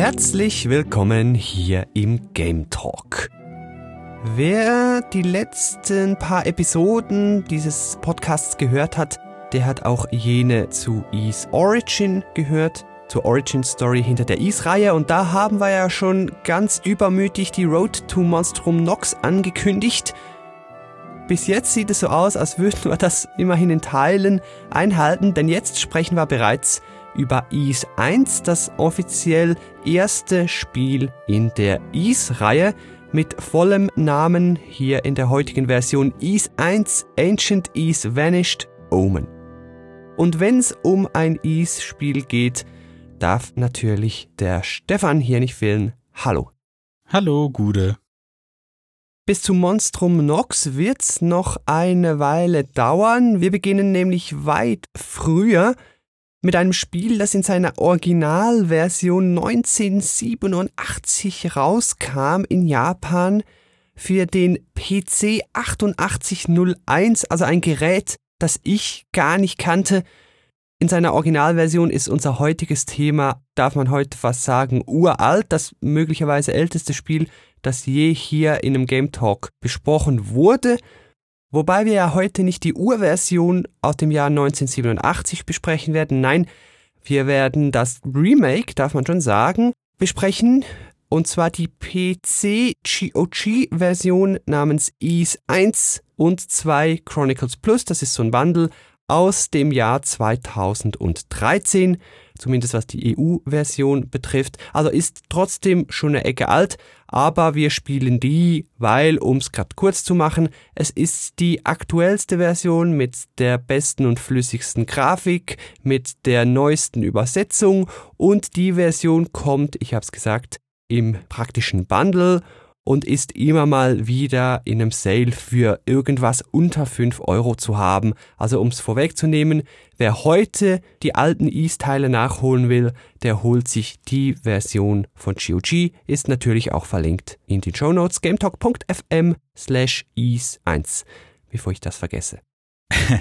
Herzlich willkommen hier im Game Talk. Wer die letzten paar Episoden dieses Podcasts gehört hat, der hat auch jene zu Ease Origin gehört, zur Origin Story hinter der Ease-Reihe und da haben wir ja schon ganz übermütig die Road to Monstrum Nox angekündigt. Bis jetzt sieht es so aus, als würden wir das immerhin in Teilen einhalten, denn jetzt sprechen wir bereits über Ease 1, das offiziell erste Spiel in der Ease-Reihe mit vollem Namen hier in der heutigen Version Ease 1 Ancient Ease Vanished Omen. Und wenn es um ein Ease-Spiel geht, darf natürlich der Stefan hier nicht fehlen. Hallo. Hallo, Gude. Bis zu Monstrum Nox wird's noch eine Weile dauern. Wir beginnen nämlich weit früher mit einem Spiel, das in seiner Originalversion 1987 rauskam in Japan für den PC 8801, also ein Gerät, das ich gar nicht kannte. In seiner Originalversion ist unser heutiges Thema, darf man heute fast sagen, uralt, das möglicherweise älteste Spiel, das je hier in einem Game Talk besprochen wurde. Wobei wir ja heute nicht die Urversion aus dem Jahr 1987 besprechen werden, nein, wir werden das Remake, darf man schon sagen, besprechen, und zwar die PC GOG Version namens Ease 1 und 2 Chronicles Plus, das ist so ein Bundle aus dem Jahr 2013 zumindest was die EU-Version betrifft. Also ist trotzdem schon eine Ecke alt, aber wir spielen die, weil, um es gerade kurz zu machen, es ist die aktuellste Version mit der besten und flüssigsten Grafik, mit der neuesten Übersetzung und die Version kommt, ich habe es gesagt, im praktischen Bundle und ist immer mal wieder in einem Sale für irgendwas unter 5 Euro zu haben. Also um es vorwegzunehmen, wer heute die alten Ease-Teile nachholen will, der holt sich die Version von GOG, ist natürlich auch verlinkt in den Show Notes gametalk.fm slash ease1, bevor ich das vergesse.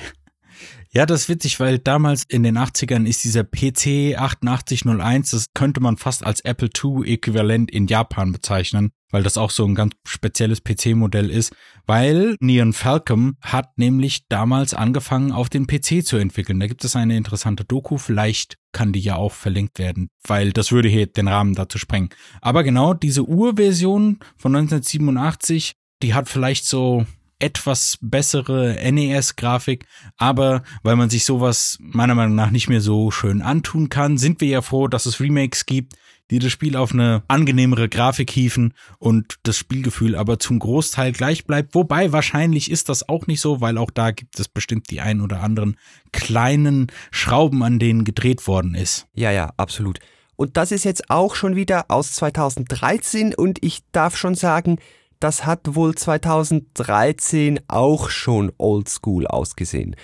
Ja, das ist witzig, weil damals in den 80ern ist dieser PC 8801, das könnte man fast als Apple II-Äquivalent in Japan bezeichnen, weil das auch so ein ganz spezielles PC-Modell ist, weil Neon Falcom hat nämlich damals angefangen, auf den PC zu entwickeln. Da gibt es eine interessante Doku, vielleicht kann die ja auch verlinkt werden, weil das würde hier den Rahmen dazu sprengen. Aber genau diese Urversion von 1987, die hat vielleicht so etwas bessere NES-Grafik, aber weil man sich sowas meiner Meinung nach nicht mehr so schön antun kann, sind wir ja froh, dass es Remakes gibt, die das Spiel auf eine angenehmere Grafik hieven und das Spielgefühl aber zum Großteil gleich bleibt. Wobei wahrscheinlich ist das auch nicht so, weil auch da gibt es bestimmt die ein oder anderen kleinen Schrauben, an denen gedreht worden ist. Ja, ja, absolut. Und das ist jetzt auch schon wieder aus 2013 und ich darf schon sagen, das hat wohl 2013 auch schon oldschool ausgesehen.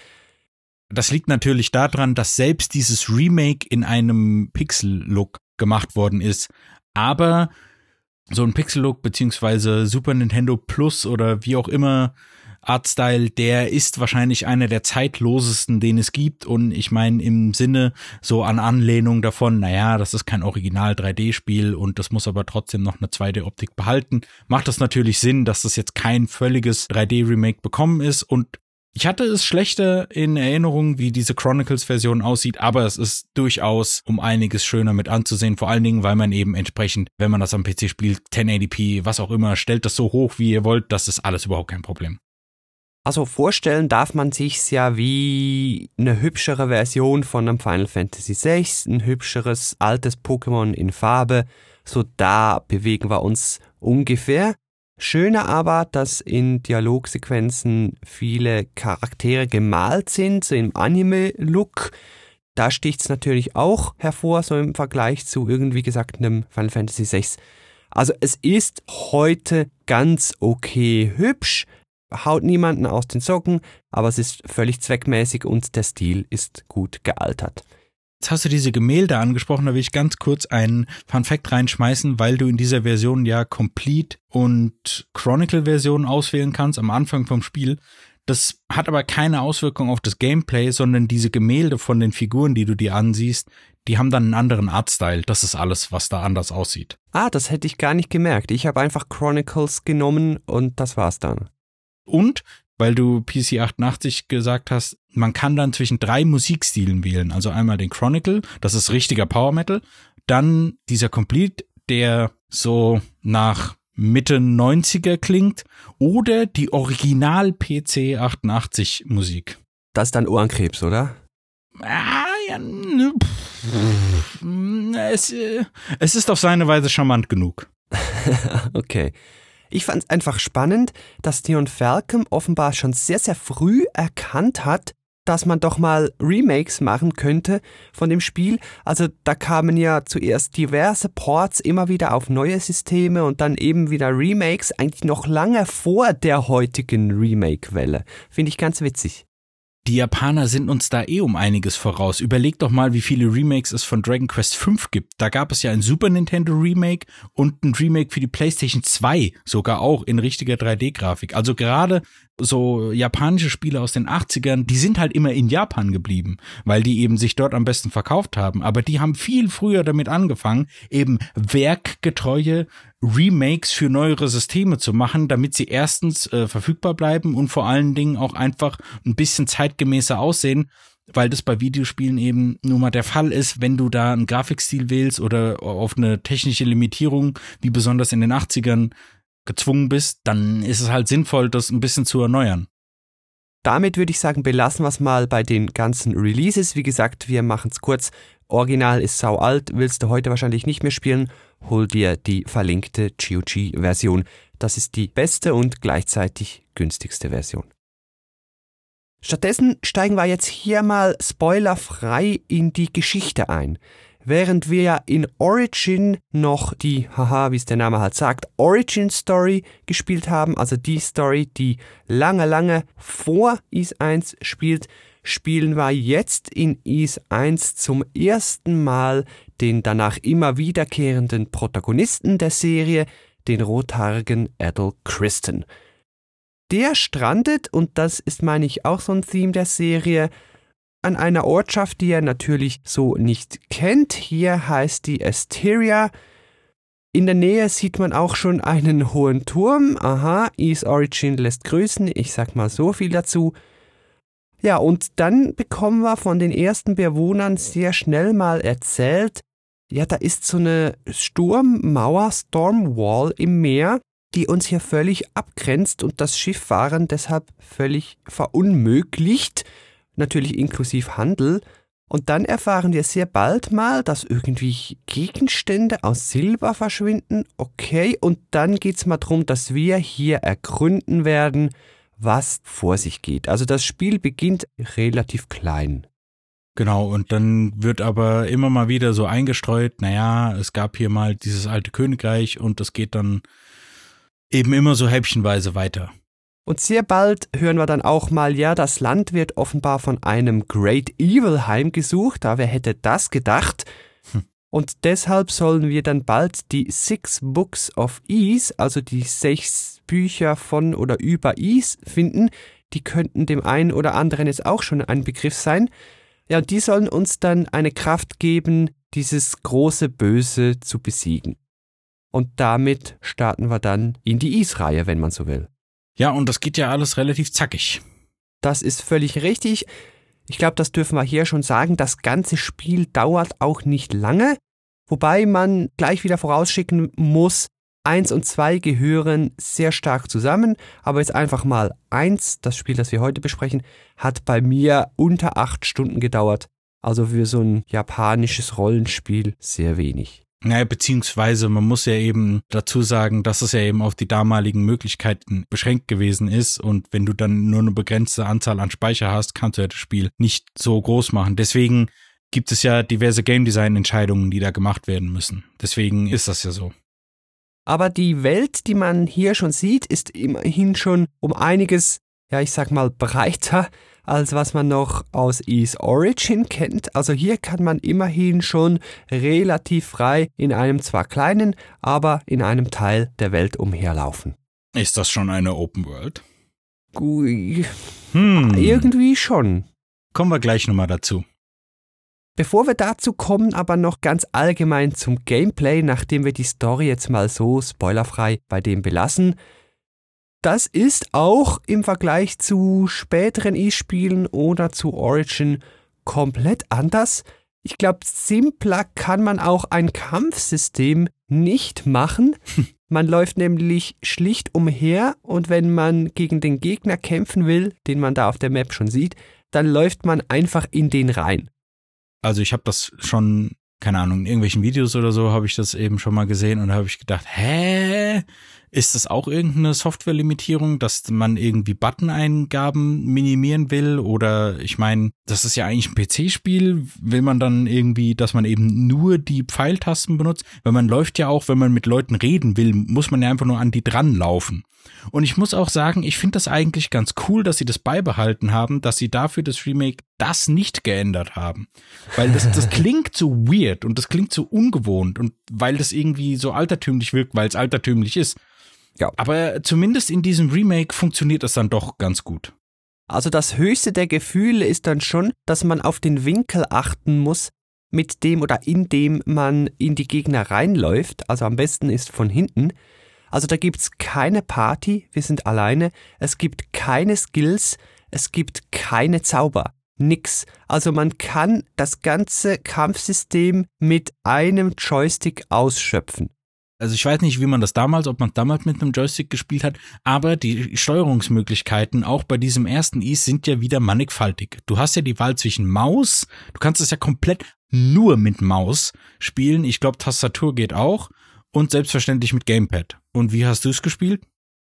Das liegt natürlich daran, dass selbst dieses Remake in einem Pixel-Look gemacht worden ist. Aber so ein Pixel-Look beziehungsweise Super Nintendo Plus oder wie auch immer Artstyle, der ist wahrscheinlich einer der zeitlosesten, den es gibt. Und ich meine, im Sinne so an Anlehnung davon, naja, das ist kein Original 3D-Spiel und das muss aber trotzdem noch eine 2D-Optik behalten, macht das natürlich Sinn, dass das jetzt kein völliges 3D-Remake bekommen ist. Und ich hatte es schlechter in Erinnerung, wie diese Chronicles-Version aussieht, aber es ist durchaus um einiges schöner mit anzusehen. Vor allen Dingen, weil man eben entsprechend, wenn man das am PC spielt, 1080p, was auch immer, stellt das so hoch, wie ihr wollt, das ist alles überhaupt kein Problem. Also vorstellen darf man sich's ja wie eine hübschere Version von einem Final Fantasy VI, ein hübscheres altes Pokémon in Farbe. So da bewegen wir uns ungefähr. Schöner aber, dass in Dialogsequenzen viele Charaktere gemalt sind, so im Anime-Look. Da sticht es natürlich auch hervor, so im Vergleich zu irgendwie gesagt einem Final Fantasy VI. Also es ist heute ganz okay hübsch, haut niemanden aus den Socken, aber es ist völlig zweckmäßig und der Stil ist gut gealtert. Jetzt hast du diese Gemälde angesprochen, da will ich ganz kurz einen Fun Fact reinschmeißen, weil du in dieser Version ja Complete und Chronicle-Version auswählen kannst am Anfang vom Spiel. Das hat aber keine Auswirkung auf das Gameplay, sondern diese Gemälde von den Figuren, die du dir ansiehst, die haben dann einen anderen Artstyle. Das ist alles, was da anders aussieht. Ah, das hätte ich gar nicht gemerkt. Ich habe einfach Chronicles genommen und das war's dann. Und weil du PC 88 gesagt hast, man kann dann zwischen drei Musikstilen wählen. Also einmal den Chronicle, das ist richtiger Power Metal, dann dieser Complete, der so nach Mitte 90er klingt, oder die Original PC 88 Musik. Das ist dann Ohrenkrebs, oder? Ah, ja, ne, es, äh, es ist auf seine Weise charmant genug. okay. Ich fand es einfach spannend, dass Theon Falcom offenbar schon sehr, sehr früh erkannt hat, dass man doch mal Remakes machen könnte von dem Spiel. Also da kamen ja zuerst diverse Ports immer wieder auf neue Systeme und dann eben wieder Remakes, eigentlich noch lange vor der heutigen Remake-Welle. Finde ich ganz witzig. Die Japaner sind uns da eh um einiges voraus. Überleg doch mal, wie viele Remakes es von Dragon Quest V gibt. Da gab es ja ein Super Nintendo Remake und ein Remake für die PlayStation 2, sogar auch in richtiger 3D-Grafik. Also gerade so japanische Spiele aus den 80ern, die sind halt immer in Japan geblieben, weil die eben sich dort am besten verkauft haben. Aber die haben viel früher damit angefangen, eben werkgetreue Remakes für neuere Systeme zu machen, damit sie erstens äh, verfügbar bleiben und vor allen Dingen auch einfach ein bisschen zeitgemäßer aussehen, weil das bei Videospielen eben nun mal der Fall ist, wenn du da einen Grafikstil wählst oder auf eine technische Limitierung, wie besonders in den 80ern, gezwungen bist, dann ist es halt sinnvoll, das ein bisschen zu erneuern. Damit würde ich sagen, belassen wir es mal bei den ganzen Releases. Wie gesagt, wir machen es kurz. Original ist sau alt, willst du heute wahrscheinlich nicht mehr spielen, hol dir die verlinkte GOG-Version. Das ist die beste und gleichzeitig günstigste Version. Stattdessen steigen wir jetzt hier mal spoilerfrei in die Geschichte ein. Während wir in Origin noch die, haha, wie es der Name halt sagt, Origin Story gespielt haben, also die Story, die lange, lange vor Is 1 spielt, spielen wir jetzt in Is 1 zum ersten Mal den danach immer wiederkehrenden Protagonisten der Serie, den rothaarigen Adel Kristen. Der strandet, und das ist, meine ich, auch so ein Theme der Serie, an einer Ortschaft, die er natürlich so nicht kennt. Hier heißt die Asteria. In der Nähe sieht man auch schon einen hohen Turm. Aha, East Origin lässt grüßen. Ich sag mal so viel dazu. Ja, und dann bekommen wir von den ersten Bewohnern sehr schnell mal erzählt, ja, da ist so eine Sturmmauer, Stormwall im Meer, die uns hier völlig abgrenzt und das Schifffahren deshalb völlig verunmöglicht natürlich inklusive Handel. Und dann erfahren wir sehr bald mal, dass irgendwie Gegenstände aus Silber verschwinden. Okay, und dann geht's mal drum, dass wir hier ergründen werden, was vor sich geht. Also das Spiel beginnt relativ klein. Genau, und dann wird aber immer mal wieder so eingestreut, naja, es gab hier mal dieses alte Königreich und das geht dann eben immer so häppchenweise weiter. Und sehr bald hören wir dann auch mal, ja, das Land wird offenbar von einem Great Evil heimgesucht, da wer hätte das gedacht? Hm. Und deshalb sollen wir dann bald die Six Books of Ease, also die sechs Bücher von oder über Ease finden. Die könnten dem einen oder anderen jetzt auch schon ein Begriff sein. Ja, und die sollen uns dann eine Kraft geben, dieses große Böse zu besiegen. Und damit starten wir dann in die Ease-Reihe, wenn man so will. Ja, und das geht ja alles relativ zackig. Das ist völlig richtig. Ich glaube, das dürfen wir hier schon sagen. Das ganze Spiel dauert auch nicht lange, wobei man gleich wieder vorausschicken muss, eins und zwei gehören sehr stark zusammen, aber jetzt einfach mal eins, das Spiel, das wir heute besprechen, hat bei mir unter acht Stunden gedauert. Also für so ein japanisches Rollenspiel sehr wenig. Naja, beziehungsweise man muss ja eben dazu sagen, dass es ja eben auf die damaligen Möglichkeiten beschränkt gewesen ist und wenn du dann nur eine begrenzte Anzahl an Speicher hast, kannst du ja das Spiel nicht so groß machen. Deswegen gibt es ja diverse Game Design Entscheidungen, die da gemacht werden müssen. Deswegen ist das ja so. Aber die Welt, die man hier schon sieht, ist immerhin schon um einiges, ja, ich sag mal, breiter, als was man noch aus Ease Origin kennt. Also hier kann man immerhin schon relativ frei in einem zwar kleinen, aber in einem Teil der Welt umherlaufen. Ist das schon eine Open World? Hm. Irgendwie schon. Kommen wir gleich nochmal dazu. Bevor wir dazu kommen, aber noch ganz allgemein zum Gameplay, nachdem wir die Story jetzt mal so spoilerfrei bei dem belassen. Das ist auch im Vergleich zu späteren E-Spielen oder zu Origin komplett anders. Ich glaube, simpler kann man auch ein Kampfsystem nicht machen. Man läuft nämlich schlicht umher und wenn man gegen den Gegner kämpfen will, den man da auf der Map schon sieht, dann läuft man einfach in den rein. Also ich habe das schon, keine Ahnung, in irgendwelchen Videos oder so habe ich das eben schon mal gesehen und da habe ich gedacht, hä? Ist das auch irgendeine Softwarelimitierung, dass man irgendwie Button-Eingaben minimieren will? Oder ich meine, das ist ja eigentlich ein PC-Spiel. Will man dann irgendwie, dass man eben nur die Pfeiltasten benutzt? Weil man läuft ja auch, wenn man mit Leuten reden will, muss man ja einfach nur an die dran laufen. Und ich muss auch sagen, ich finde das eigentlich ganz cool, dass sie das beibehalten haben, dass sie dafür das Remake das nicht geändert haben. Weil das, das klingt so weird und das klingt so ungewohnt und weil das irgendwie so altertümlich wirkt, weil es altertümlich ist. Ja. Aber zumindest in diesem Remake funktioniert das dann doch ganz gut. Also das höchste der Gefühle ist dann schon, dass man auf den Winkel achten muss, mit dem oder in dem man in die Gegner reinläuft. Also am besten ist von hinten. Also da gibt's keine Party, wir sind alleine. Es gibt keine Skills, es gibt keine Zauber. Nix. Also man kann das ganze Kampfsystem mit einem Joystick ausschöpfen. Also ich weiß nicht, wie man das damals, ob man damals mit einem Joystick gespielt hat, aber die Steuerungsmöglichkeiten auch bei diesem ersten Ease sind ja wieder mannigfaltig. Du hast ja die Wahl zwischen Maus, du kannst es ja komplett nur mit Maus spielen. Ich glaube, Tastatur geht auch und selbstverständlich mit Gamepad. Und wie hast du es gespielt?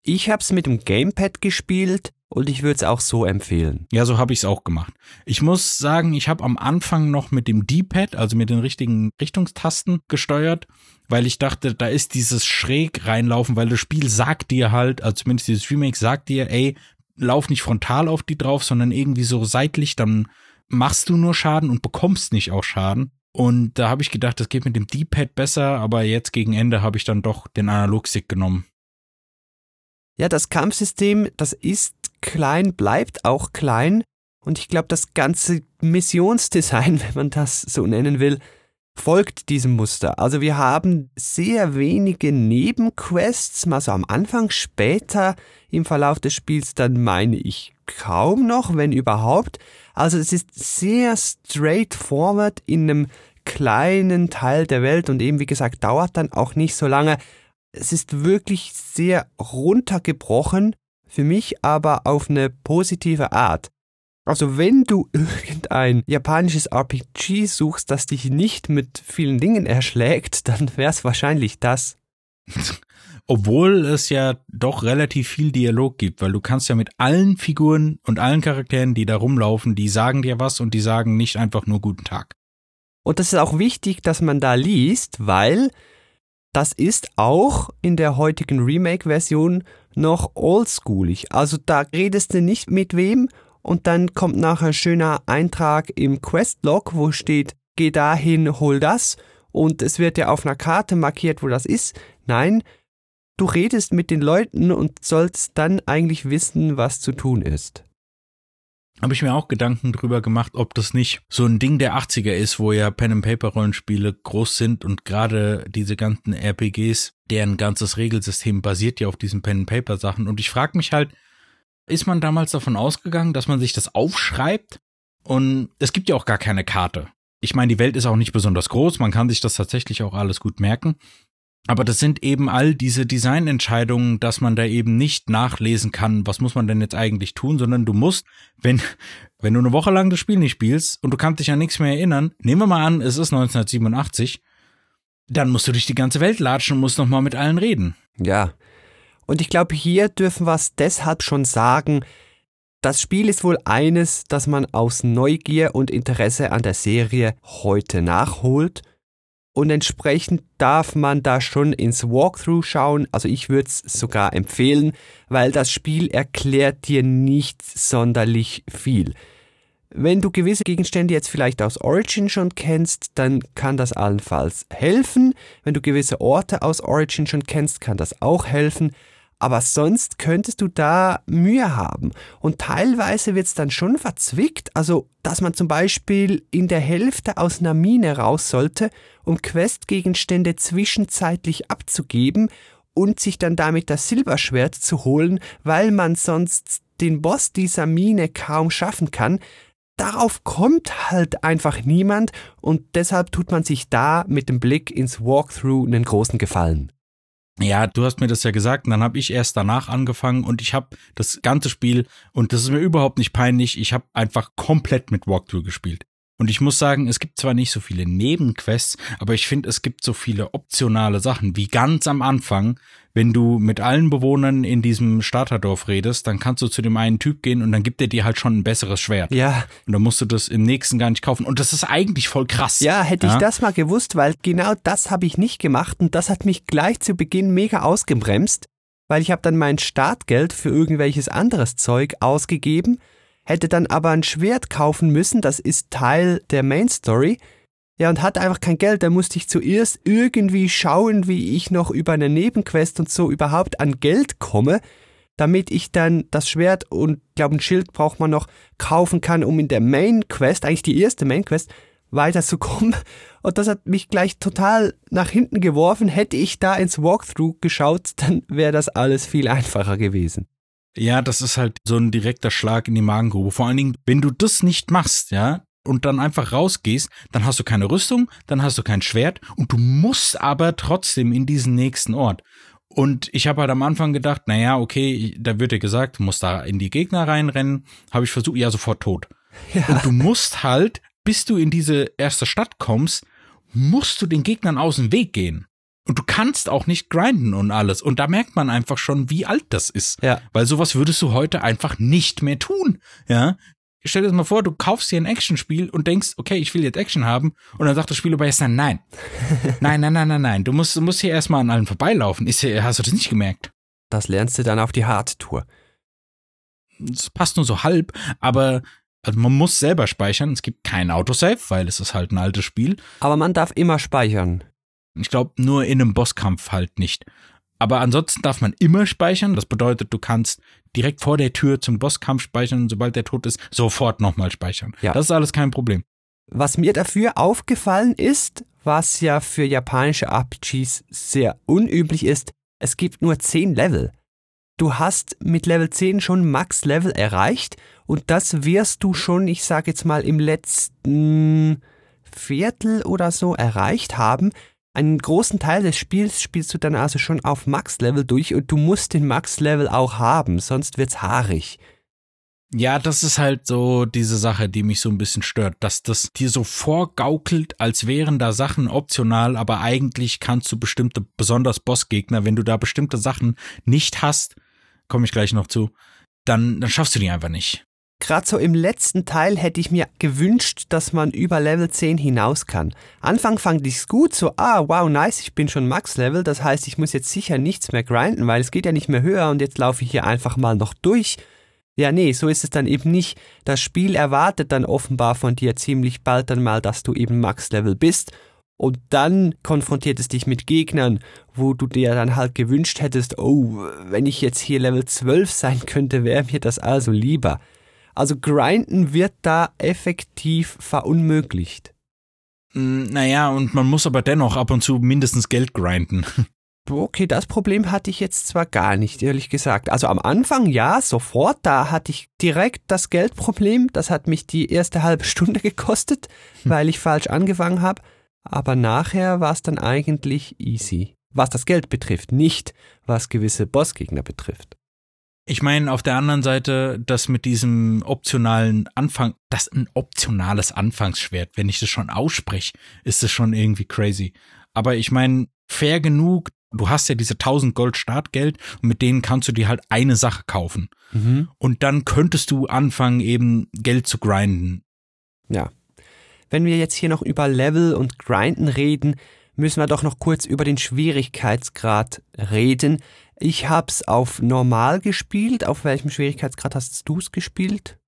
Ich hab's mit dem Gamepad gespielt und ich würde es auch so empfehlen. Ja, so habe ich es auch gemacht. Ich muss sagen, ich habe am Anfang noch mit dem D-Pad, also mit den richtigen Richtungstasten gesteuert, weil ich dachte, da ist dieses schräg reinlaufen, weil das Spiel sagt dir halt, also zumindest dieses Remake sagt dir, ey, lauf nicht frontal auf die drauf, sondern irgendwie so seitlich, dann machst du nur Schaden und bekommst nicht auch Schaden. Und da habe ich gedacht, das geht mit dem D-Pad besser, aber jetzt gegen Ende habe ich dann doch den Analogstick genommen. Ja, das Kampfsystem, das ist klein, bleibt auch klein. Und ich glaube, das ganze Missionsdesign, wenn man das so nennen will, folgt diesem Muster. Also wir haben sehr wenige Nebenquests, mal so am Anfang, später im Verlauf des Spiels dann meine ich kaum noch, wenn überhaupt. Also es ist sehr straightforward in einem kleinen Teil der Welt und eben wie gesagt dauert dann auch nicht so lange. Es ist wirklich sehr runtergebrochen, für mich aber auf eine positive Art. Also wenn du irgendein japanisches RPG suchst, das dich nicht mit vielen Dingen erschlägt, dann wär's wahrscheinlich das. Obwohl es ja doch relativ viel Dialog gibt, weil du kannst ja mit allen Figuren und allen Charakteren, die da rumlaufen, die sagen dir was und die sagen nicht einfach nur guten Tag. Und das ist auch wichtig, dass man da liest, weil das ist auch in der heutigen Remake-Version noch oldschoolig. Also da redest du nicht mit wem und dann kommt nachher ein schöner Eintrag im Questlog, wo steht, geh dahin, hol das und es wird ja auf einer Karte markiert, wo das ist. Nein, du redest mit den Leuten und sollst dann eigentlich wissen, was zu tun ist. Habe ich mir auch Gedanken drüber gemacht, ob das nicht so ein Ding der 80er ist, wo ja Pen and Paper Rollenspiele groß sind und gerade diese ganzen RPGs, deren ganzes Regelsystem basiert ja auf diesen Pen and Paper Sachen und ich frage mich halt, ist man damals davon ausgegangen, dass man sich das aufschreibt und es gibt ja auch gar keine Karte. Ich meine, die Welt ist auch nicht besonders groß, man kann sich das tatsächlich auch alles gut merken. Aber das sind eben all diese Designentscheidungen, dass man da eben nicht nachlesen kann, was muss man denn jetzt eigentlich tun, sondern du musst, wenn, wenn du eine Woche lang das Spiel nicht spielst und du kannst dich an nichts mehr erinnern, nehmen wir mal an, es ist 1987, dann musst du durch die ganze Welt latschen und musst nochmal mit allen reden. Ja. Und ich glaube, hier dürfen wir es deshalb schon sagen, Das Spiel ist wohl eines, das man aus Neugier und Interesse an der Serie heute nachholt. Und entsprechend darf man da schon ins Walkthrough schauen. Also ich würde es sogar empfehlen, weil das Spiel erklärt dir nicht sonderlich viel. Wenn du gewisse Gegenstände jetzt vielleicht aus Origin schon kennst, dann kann das allenfalls helfen. Wenn du gewisse Orte aus Origin schon kennst, kann das auch helfen. Aber sonst könntest du da Mühe haben. Und teilweise wird es dann schon verzwickt, also dass man zum Beispiel in der Hälfte aus einer Mine raus sollte, um Questgegenstände zwischenzeitlich abzugeben und sich dann damit das Silberschwert zu holen, weil man sonst den Boss dieser Mine kaum schaffen kann. Darauf kommt halt einfach niemand und deshalb tut man sich da mit dem Blick ins Walkthrough einen großen Gefallen. Ja, du hast mir das ja gesagt, und dann habe ich erst danach angefangen und ich habe das ganze Spiel, und das ist mir überhaupt nicht peinlich, ich habe einfach komplett mit Walkthrough gespielt. Und ich muss sagen, es gibt zwar nicht so viele Nebenquests, aber ich finde, es gibt so viele optionale Sachen, wie ganz am Anfang, wenn du mit allen Bewohnern in diesem Starterdorf redest, dann kannst du zu dem einen Typ gehen und dann gibt er dir halt schon ein besseres Schwert. Ja. Und dann musst du das im nächsten gar nicht kaufen. Und das ist eigentlich voll krass. Ja, hätte ich das mal gewusst, weil genau das habe ich nicht gemacht und das hat mich gleich zu Beginn mega ausgebremst, weil ich habe dann mein Startgeld für irgendwelches anderes Zeug ausgegeben hätte dann aber ein Schwert kaufen müssen, das ist Teil der Main Story. Ja, und hatte einfach kein Geld, da musste ich zuerst irgendwie schauen, wie ich noch über eine Nebenquest und so überhaupt an Geld komme, damit ich dann das Schwert und glaube ein Schild braucht man noch kaufen kann, um in der Main Quest, eigentlich die erste Main Quest, weiterzukommen. Und das hat mich gleich total nach hinten geworfen. Hätte ich da ins Walkthrough geschaut, dann wäre das alles viel einfacher gewesen. Ja, das ist halt so ein direkter Schlag in die Magengrube. Vor allen Dingen, wenn du das nicht machst, ja, und dann einfach rausgehst, dann hast du keine Rüstung, dann hast du kein Schwert und du musst aber trotzdem in diesen nächsten Ort. Und ich habe halt am Anfang gedacht, naja, okay, da wird dir gesagt, du musst da in die Gegner reinrennen. Habe ich versucht, ja, sofort tot. Ja. Und du musst halt, bis du in diese erste Stadt kommst, musst du den Gegnern aus dem Weg gehen. Und du kannst auch nicht grinden und alles. Und da merkt man einfach schon, wie alt das ist. Ja. Weil sowas würdest du heute einfach nicht mehr tun. Ja. Stell dir das mal vor, du kaufst dir ein Actionspiel und denkst, okay, ich will jetzt Action haben. Und dann sagt das Spiel aber erst dann, nein. nein, nein, nein, nein, nein. Du musst, du musst hier erstmal an allen vorbeilaufen. Ist, hast du das nicht gemerkt? Das lernst du dann auf die Hardtour. Das passt nur so halb, aber also man muss selber speichern. Es gibt kein Autosave, weil es ist halt ein altes Spiel. Aber man darf immer speichern. Ich glaube, nur in einem Bosskampf halt nicht. Aber ansonsten darf man immer speichern. Das bedeutet, du kannst direkt vor der Tür zum Bosskampf speichern und sobald der tot ist, sofort nochmal speichern. Ja. Das ist alles kein Problem. Was mir dafür aufgefallen ist, was ja für japanische RPGs sehr unüblich ist, es gibt nur 10 Level. Du hast mit Level 10 schon Max-Level erreicht und das wirst du schon, ich sage jetzt mal, im letzten Viertel oder so erreicht haben. Einen großen Teil des Spiels spielst du dann also schon auf Max-Level durch und du musst den Max-Level auch haben, sonst wird's haarig. Ja, das ist halt so diese Sache, die mich so ein bisschen stört, dass das dir so vorgaukelt, als wären da Sachen optional, aber eigentlich kannst du bestimmte, besonders Bossgegner, wenn du da bestimmte Sachen nicht hast, komme ich gleich noch zu, dann, dann schaffst du die einfach nicht. Gerade so im letzten Teil hätte ich mir gewünscht, dass man über Level 10 hinaus kann. Anfang fand ich's gut, so, ah, wow, nice, ich bin schon Max-Level, das heißt, ich muss jetzt sicher nichts mehr grinden, weil es geht ja nicht mehr höher und jetzt laufe ich hier einfach mal noch durch. Ja, nee, so ist es dann eben nicht. Das Spiel erwartet dann offenbar von dir ziemlich bald dann mal, dass du eben Max-Level bist. Und dann konfrontiert es dich mit Gegnern, wo du dir dann halt gewünscht hättest, oh, wenn ich jetzt hier Level 12 sein könnte, wäre mir das also lieber. Also grinden wird da effektiv verunmöglicht. Mm, naja, und man muss aber dennoch ab und zu mindestens Geld grinden. Okay, das Problem hatte ich jetzt zwar gar nicht, ehrlich gesagt. Also am Anfang ja, sofort, da hatte ich direkt das Geldproblem. Das hat mich die erste halbe Stunde gekostet, weil ich falsch angefangen habe. Aber nachher war es dann eigentlich easy. Was das Geld betrifft, nicht was gewisse Bossgegner betrifft. Ich meine, auf der anderen Seite, das mit diesem optionalen Anfang, das ein optionales Anfangsschwert, wenn ich das schon ausspreche, ist das schon irgendwie crazy. Aber ich meine, fair genug, du hast ja diese 1000 Gold Startgeld und mit denen kannst du dir halt eine Sache kaufen. Mhm. Und dann könntest du anfangen, eben Geld zu grinden. Ja. Wenn wir jetzt hier noch über Level und Grinden reden, müssen wir doch noch kurz über den Schwierigkeitsgrad reden. Ich hab's auf normal gespielt. Auf welchem Schwierigkeitsgrad hast du's gespielt?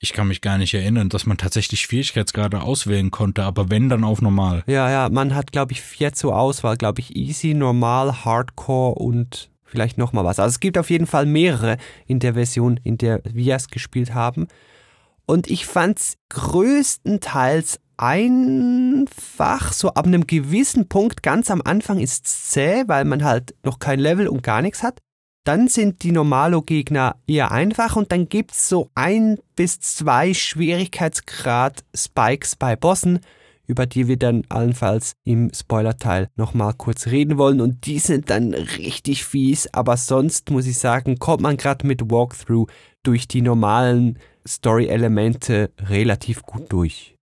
Ich kann mich gar nicht erinnern, dass man tatsächlich Schwierigkeitsgrade auswählen konnte, aber wenn, dann auf normal. Ja, ja, man hat, glaube ich, vier zur Auswahl, glaube ich, easy, normal, hardcore und vielleicht nochmal was. Also es gibt auf jeden Fall mehrere in der Version, in der wir es gespielt haben. Und ich fand's größtenteils einfach, so ab einem gewissen Punkt, ganz am Anfang ist zäh, weil man halt noch kein Level und gar nichts hat. Dann sind die Normalo-Gegner eher einfach und dann gibt's so ein bis zwei Schwierigkeitsgrad Spikes bei Bossen, über die wir dann allenfalls im Spoiler-Teil nochmal kurz reden wollen und die sind dann richtig fies, aber sonst muss ich sagen, kommt man gerade mit Walkthrough durch die normalen Story-Elemente relativ gut durch.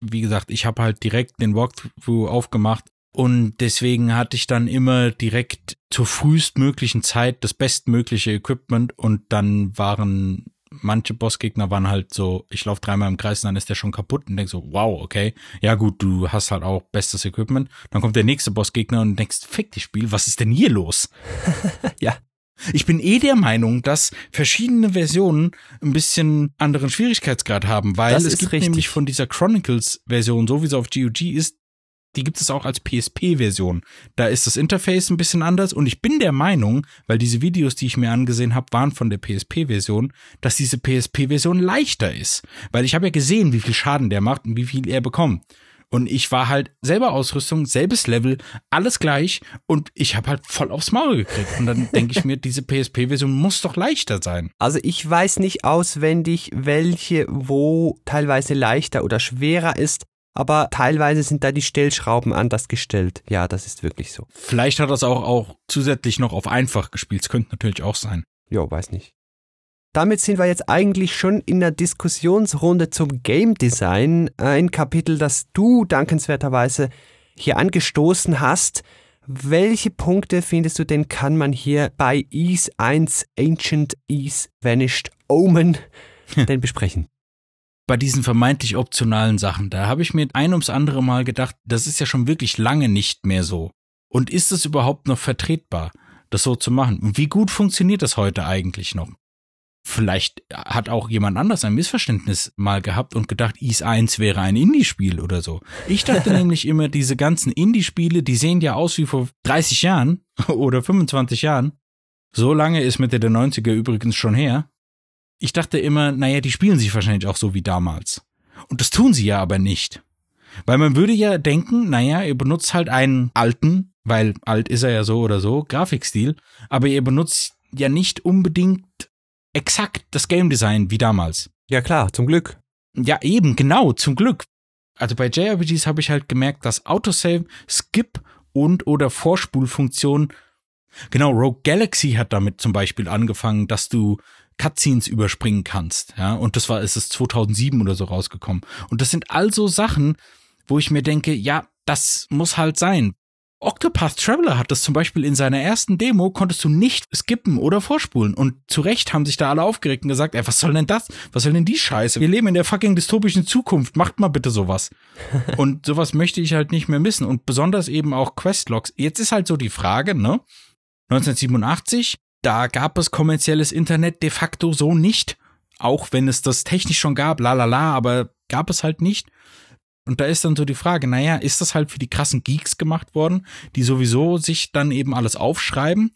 Wie gesagt, ich habe halt direkt den Walkthrough aufgemacht und deswegen hatte ich dann immer direkt zur frühestmöglichen Zeit das bestmögliche Equipment und dann waren manche Bossgegner waren halt so, ich laufe dreimal im Kreis und dann ist der schon kaputt und denk so, wow, okay, ja gut, du hast halt auch bestes Equipment. Dann kommt der nächste Bossgegner und denkst, fick dich Spiel, was ist denn hier los? ja. Ich bin eh der Meinung, dass verschiedene Versionen ein bisschen anderen Schwierigkeitsgrad haben, weil Das es gibt richtig. nämlich von dieser Chronicles-Version, so wie sie auf GOG ist, die gibt es auch als PSP-Version. Da ist das Interface ein bisschen anders und ich bin der Meinung, weil diese Videos, die ich mir angesehen habe, waren von der PSP-Version, dass diese PSP-Version leichter ist. Weil ich habe ja gesehen, wie viel Schaden der macht und wie viel er bekommt. Und ich war halt selber Ausrüstung, selbes Level, alles gleich und ich habe halt voll aufs Maul gekriegt. Und dann denke ich mir, diese PSP-Version muss doch leichter sein. Also ich weiß nicht auswendig, welche wo teilweise leichter oder schwerer ist, aber teilweise sind da die Stellschrauben anders gestellt. Ja, das ist wirklich so. Vielleicht hat das auch, auch zusätzlich noch auf einfach gespielt. Das könnte natürlich auch sein. Jo, weiß nicht. Damit sind wir jetzt eigentlich schon in der Diskussionsrunde zum Game Design. Ein Kapitel, das du dankenswerterweise hier angestoßen hast. Welche Punkte findest du denn, kann man hier bei Ease 1 Ancient Ease Vanished Omen denn besprechen? bei diesen vermeintlich optionalen Sachen, da habe ich mir ein ums andere Mal gedacht, das ist ja schon wirklich lange nicht mehr so. Und ist es überhaupt noch vertretbar, das so zu machen? Und wie gut funktioniert das heute eigentlich noch? Vielleicht hat auch jemand anders ein Missverständnis mal gehabt und gedacht, Is 1 wäre ein Indie-Spiel oder so. Ich dachte nämlich immer, diese ganzen Indie-Spiele, die sehen ja aus wie vor 30 Jahren oder 25 Jahren. So lange ist Mitte der 90er übrigens schon her ich dachte immer, naja, die spielen sich wahrscheinlich auch so wie damals. Und das tun sie ja aber nicht. Weil man würde ja denken, naja, ihr benutzt halt einen alten, weil alt ist er ja so oder so, Grafikstil, aber ihr benutzt ja nicht unbedingt exakt das Game Design wie damals. Ja klar, zum Glück. Ja, eben, genau, zum Glück. Also bei JRPGs habe ich halt gemerkt, dass Autosave, Skip und oder Vorspulfunktion, genau, Rogue Galaxy hat damit zum Beispiel angefangen, dass du Cutscenes überspringen kannst, ja, und das war, ist es 2007 oder so rausgekommen. Und das sind also Sachen, wo ich mir denke, ja, das muss halt sein. Octopath Traveler hat das zum Beispiel in seiner ersten Demo, konntest du nicht skippen oder vorspulen. Und zu Recht haben sich da alle aufgeregt und gesagt, ey, was soll denn das? Was soll denn die Scheiße? Wir leben in der fucking dystopischen Zukunft. Macht mal bitte sowas. und sowas möchte ich halt nicht mehr missen. Und besonders eben auch Questlogs. Jetzt ist halt so die Frage, ne? 1987, da gab es kommerzielles Internet de facto so nicht. Auch wenn es das technisch schon gab, la la la, aber gab es halt nicht. Und da ist dann so die Frage, naja, ist das halt für die krassen Geeks gemacht worden, die sowieso sich dann eben alles aufschreiben?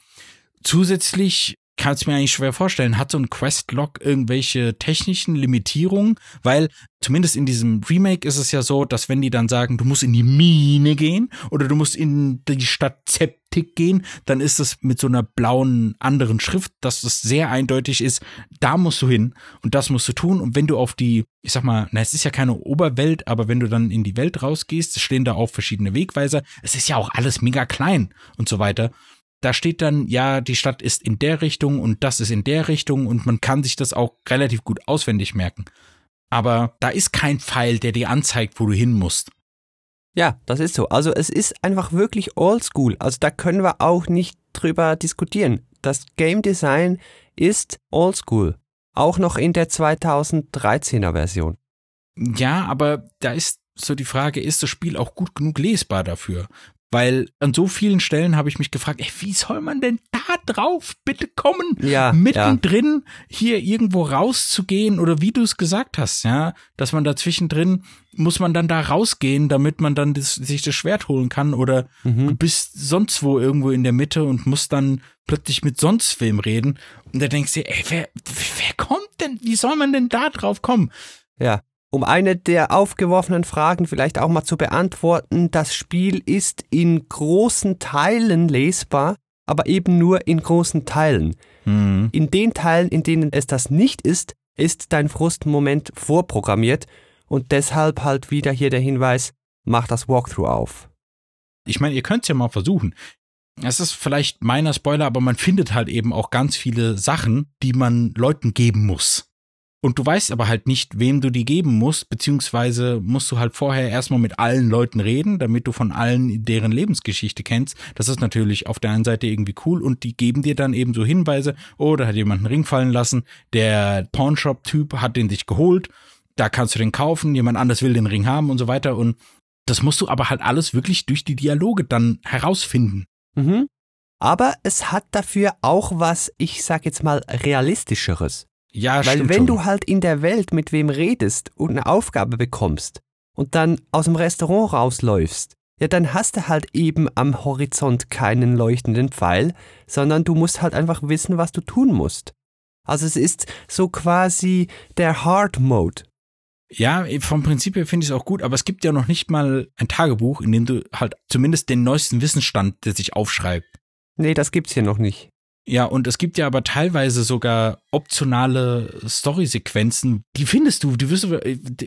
Zusätzlich kann es mir eigentlich schwer vorstellen, hat so ein Questlog irgendwelche technischen Limitierungen? Weil zumindest in diesem Remake ist es ja so, dass wenn die dann sagen, du musst in die Mine gehen oder du musst in die Stadt Zeptik gehen, dann ist es mit so einer blauen anderen Schrift, dass das sehr eindeutig ist, da musst du hin und das musst du tun. Und wenn du auf die, ich sag mal, na, es ist ja keine Oberwelt, aber wenn du dann in die Welt rausgehst, stehen da auch verschiedene Wegweiser. Es ist ja auch alles mega klein und so weiter da steht dann, ja, die Stadt ist in der Richtung und das ist in der Richtung und man kann sich das auch relativ gut auswendig merken. Aber da ist kein Pfeil, der dir anzeigt, wo du hin musst. Ja, das ist so. Also es ist einfach wirklich oldschool. Also da können wir auch nicht drüber diskutieren. Das Game Design ist oldschool. Auch noch in der 2013er Version. Ja, aber da ist so die Frage, ist das Spiel auch gut genug lesbar dafür? Weil an so vielen Stellen habe ich mich gefragt, ey, wie soll man denn da drauf bitte kommen? Ja, mittendrin ja. hier irgendwo rauszugehen oder wie du es gesagt hast, ja, dass man da zwischendrin muss man dann da rausgehen, damit man dann das, sich das Schwert holen kann oder mhm. du bist sonst wo irgendwo in der Mitte und musst dann plötzlich mit sonst wem reden und da denkst du, ey, wer, wer kommt denn, wie soll man denn da drauf kommen? Ja, um eine der aufgeworfenen Fragen vielleicht auch mal zu beantworten, das Spiel ist in großen Teilen lesbar, aber eben nur in großen Teilen. Mhm. In den Teilen, in denen es das nicht ist, ist dein Frustmoment vorprogrammiert und deshalb halt wieder hier der Hinweis, mach das Walkthrough auf. Ich meine, ihr könnt es ja mal versuchen. Es ist vielleicht meiner Spoiler, aber man findet halt eben auch ganz viele Sachen, die man Leuten geben muss. Und du weißt aber halt nicht, wem du die geben musst, beziehungsweise musst du halt vorher erstmal mit allen Leuten reden, damit du von allen deren Lebensgeschichte kennst. Das ist natürlich auf der einen Seite irgendwie cool und die geben dir dann eben so Hinweise, oh, da hat jemand einen Ring fallen lassen, der Pawnshop-Typ hat den dich geholt, da kannst du den kaufen, jemand anders will den Ring haben und so weiter und das musst du aber halt alles wirklich durch die Dialoge dann herausfinden. Mhm. Aber es hat dafür auch was, ich sag jetzt mal, realistischeres. Ja, Weil wenn schon. du halt in der Welt mit wem redest und eine Aufgabe bekommst und dann aus dem Restaurant rausläufst, ja, dann hast du halt eben am Horizont keinen leuchtenden Pfeil, sondern du musst halt einfach wissen, was du tun musst. Also es ist so quasi der Hard Mode. Ja, vom Prinzip her finde ich es auch gut, aber es gibt ja noch nicht mal ein Tagebuch, in dem du halt zumindest den neuesten Wissensstand, der sich aufschreibt. Nee, das gibt's hier noch nicht. Ja, und es gibt ja aber teilweise sogar optionale Story-Sequenzen, die findest du, die wirst du,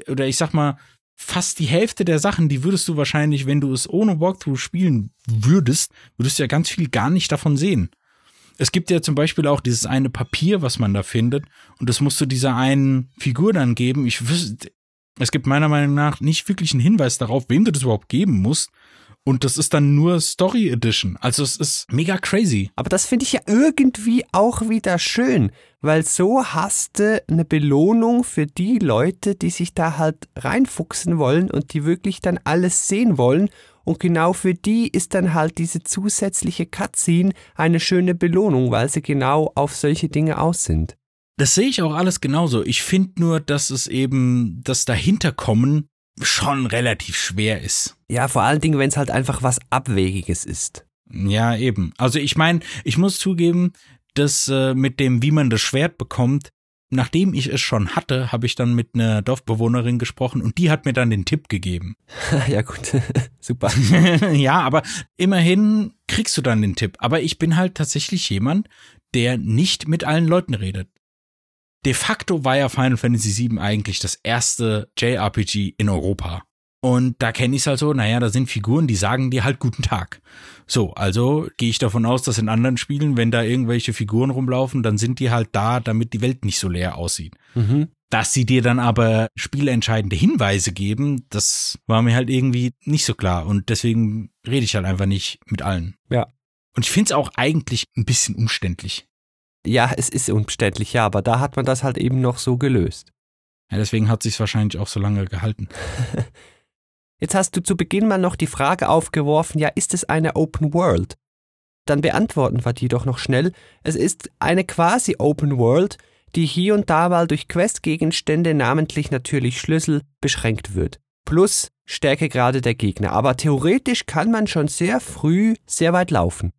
oder ich sag mal, fast die Hälfte der Sachen, die würdest du wahrscheinlich, wenn du es ohne Walkthrough spielen würdest, würdest du ja ganz viel gar nicht davon sehen. Es gibt ja zum Beispiel auch dieses eine Papier, was man da findet, und das musst du dieser einen Figur dann geben. Ich wüsste, es gibt meiner Meinung nach nicht wirklich einen Hinweis darauf, wem du das überhaupt geben musst. Und das ist dann nur Story Edition. Also es ist mega crazy. Aber das finde ich ja irgendwie auch wieder schön, weil so hast du eine Belohnung für die Leute, die sich da halt reinfuchsen wollen und die wirklich dann alles sehen wollen. Und genau für die ist dann halt diese zusätzliche Cutscene eine schöne Belohnung, weil sie genau auf solche Dinge aus sind. Das sehe ich auch alles genauso. Ich finde nur, dass es eben das Dahinterkommen schon relativ schwer ist. Ja, vor allen Dingen, wenn es halt einfach was Abwegiges ist. Ja, eben. Also ich meine, ich muss zugeben, dass äh, mit dem, wie man das Schwert bekommt, nachdem ich es schon hatte, habe ich dann mit einer Dorfbewohnerin gesprochen und die hat mir dann den Tipp gegeben. ja, gut. Super. ja, aber immerhin kriegst du dann den Tipp. Aber ich bin halt tatsächlich jemand, der nicht mit allen Leuten redet de facto war ja Final Fantasy VII eigentlich das erste JRPG in Europa. Und da kenne ich es halt so, naja, da sind Figuren, die sagen dir halt guten Tag. So, also gehe ich davon aus, dass in anderen Spielen, wenn da irgendwelche Figuren rumlaufen, dann sind die halt da, damit die Welt nicht so leer aussieht. Mhm. Dass sie dir dann aber spielentscheidende Hinweise geben, das war mir halt irgendwie nicht so klar. Und deswegen rede ich halt einfach nicht mit allen. Ja. Und ich finde es auch eigentlich ein bisschen umständlich. Ja, es ist umständlich, ja, aber da hat man das halt eben noch so gelöst. Ja, deswegen hat sich wahrscheinlich auch so lange gehalten. Jetzt hast du zu Beginn mal noch die Frage aufgeworfen, ja, ist es eine Open World? Dann beantworten wir die doch noch schnell. Es ist eine quasi Open World, die hier und da mal durch Questgegenstände, namentlich natürlich Schlüssel, beschränkt wird. Plus Stärkegrade der Gegner. Aber theoretisch kann man schon sehr früh sehr weit laufen.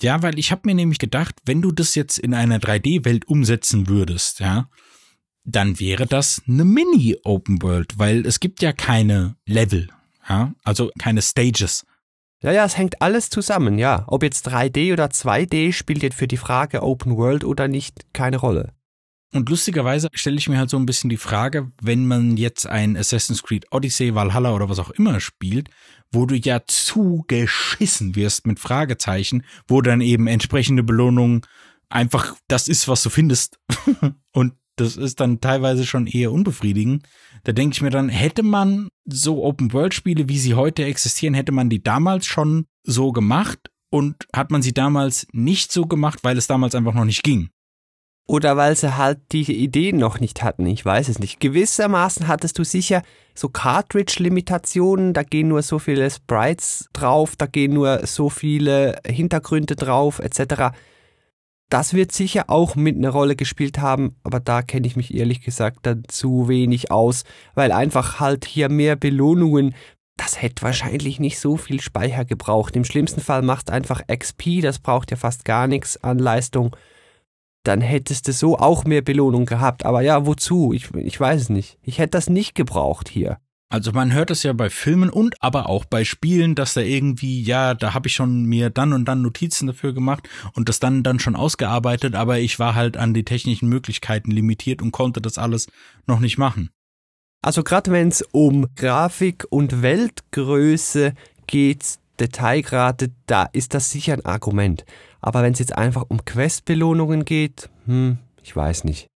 Ja, weil ich habe mir nämlich gedacht, wenn du das jetzt in einer 3D-Welt umsetzen würdest, ja, dann wäre das eine Mini-Open World, weil es gibt ja keine Level, ja, also keine Stages. Ja, ja, es hängt alles zusammen, ja. Ob jetzt 3D oder 2D spielt jetzt für die Frage Open World oder nicht keine Rolle. Und lustigerweise stelle ich mir halt so ein bisschen die Frage, wenn man jetzt ein Assassin's Creed Odyssey, Valhalla oder was auch immer spielt, wo du ja zugeschissen wirst mit Fragezeichen, wo dann eben entsprechende Belohnung einfach das ist, was du findest. Und Das ist dann teilweise schon eher unbefriedigend. Da denke ich mir dann, hätte man so Open-World-Spiele, wie sie heute existieren, hätte man die damals schon so gemacht und hat man sie damals nicht so gemacht, weil es damals einfach noch nicht ging. Oder weil sie halt die Ideen noch nicht hatten, ich weiß es nicht. Gewissermaßen hattest du sicher so Cartridge-Limitationen, da gehen nur so viele Sprites drauf, da gehen nur so viele Hintergründe drauf, etc. Das wird sicher auch mit einer Rolle gespielt haben, aber da kenne ich mich ehrlich gesagt dann zu wenig aus, weil einfach halt hier mehr Belohnungen, das hätte wahrscheinlich nicht so viel Speicher gebraucht. Im schlimmsten Fall macht einfach XP, das braucht ja fast gar nichts an Leistung dann hättest du so auch mehr Belohnung gehabt. Aber ja, wozu? Ich, ich weiß es nicht. Ich hätte das nicht gebraucht hier. Also man hört es ja bei Filmen und aber auch bei Spielen, dass da irgendwie, ja, da habe ich schon mir dann und dann Notizen dafür gemacht und das dann dann schon ausgearbeitet, aber ich war halt an die technischen Möglichkeiten limitiert und konnte das alles noch nicht machen. Also gerade wenn es um Grafik und Weltgröße geht, Detailgrade, da ist das sicher ein Argument. Aber wenn es jetzt einfach um Questbelohnungen geht, hm, ich weiß nicht.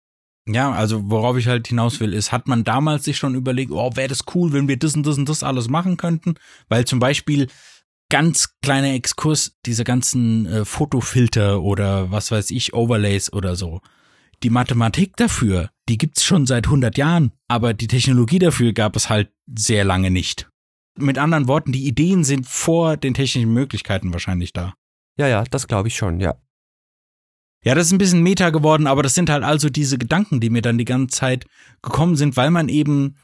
Ja, also worauf ich halt hinaus will, ist, hat man damals sich schon überlegt, oh, wäre das cool, wenn wir das und das und das alles machen könnten? Weil zum Beispiel ganz kleiner Exkurs, diese ganzen äh, Fotofilter oder was weiß ich, Overlays oder so. Die Mathematik dafür, die gibt's schon seit 100 Jahren, aber die Technologie dafür gab es halt sehr lange nicht. Mit anderen Worten, die Ideen sind vor den technischen Möglichkeiten wahrscheinlich da. Ja, ja, das glaube ich schon, ja. Ja, das ist ein bisschen Meta geworden, aber das sind halt also diese Gedanken, die mir dann die ganze Zeit gekommen sind, weil man eben,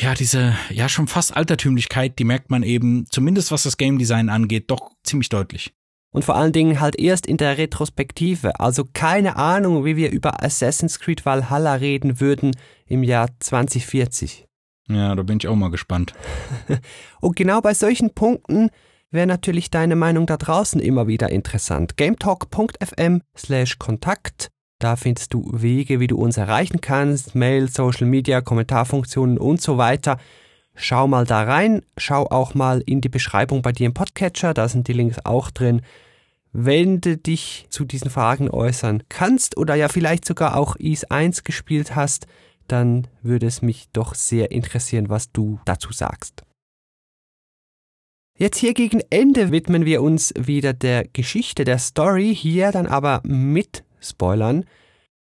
ja, diese, ja, schon fast Altertümlichkeit, die merkt man eben, zumindest was das Game Design angeht, doch ziemlich deutlich. Und vor allen Dingen halt erst in der Retrospektive. Also keine Ahnung, wie wir über Assassin's Creed Valhalla reden würden im Jahr 2040. Ja, da bin ich auch mal gespannt. Und genau bei solchen Punkten wäre natürlich deine Meinung da draußen immer wieder interessant. gametalk.fm slash Kontakt. Da findest du Wege, wie du uns erreichen kannst, Mail, Social Media, Kommentarfunktionen und so weiter. Schau mal da rein, schau auch mal in die Beschreibung bei dir im Podcatcher, da sind die Links auch drin. Wenn du dich zu diesen Fragen äußern kannst oder ja vielleicht sogar auch IS 1 gespielt hast, dann würde es mich doch sehr interessieren, was du dazu sagst. Jetzt hier gegen Ende widmen wir uns wieder der Geschichte der Story, hier dann aber mit Spoilern.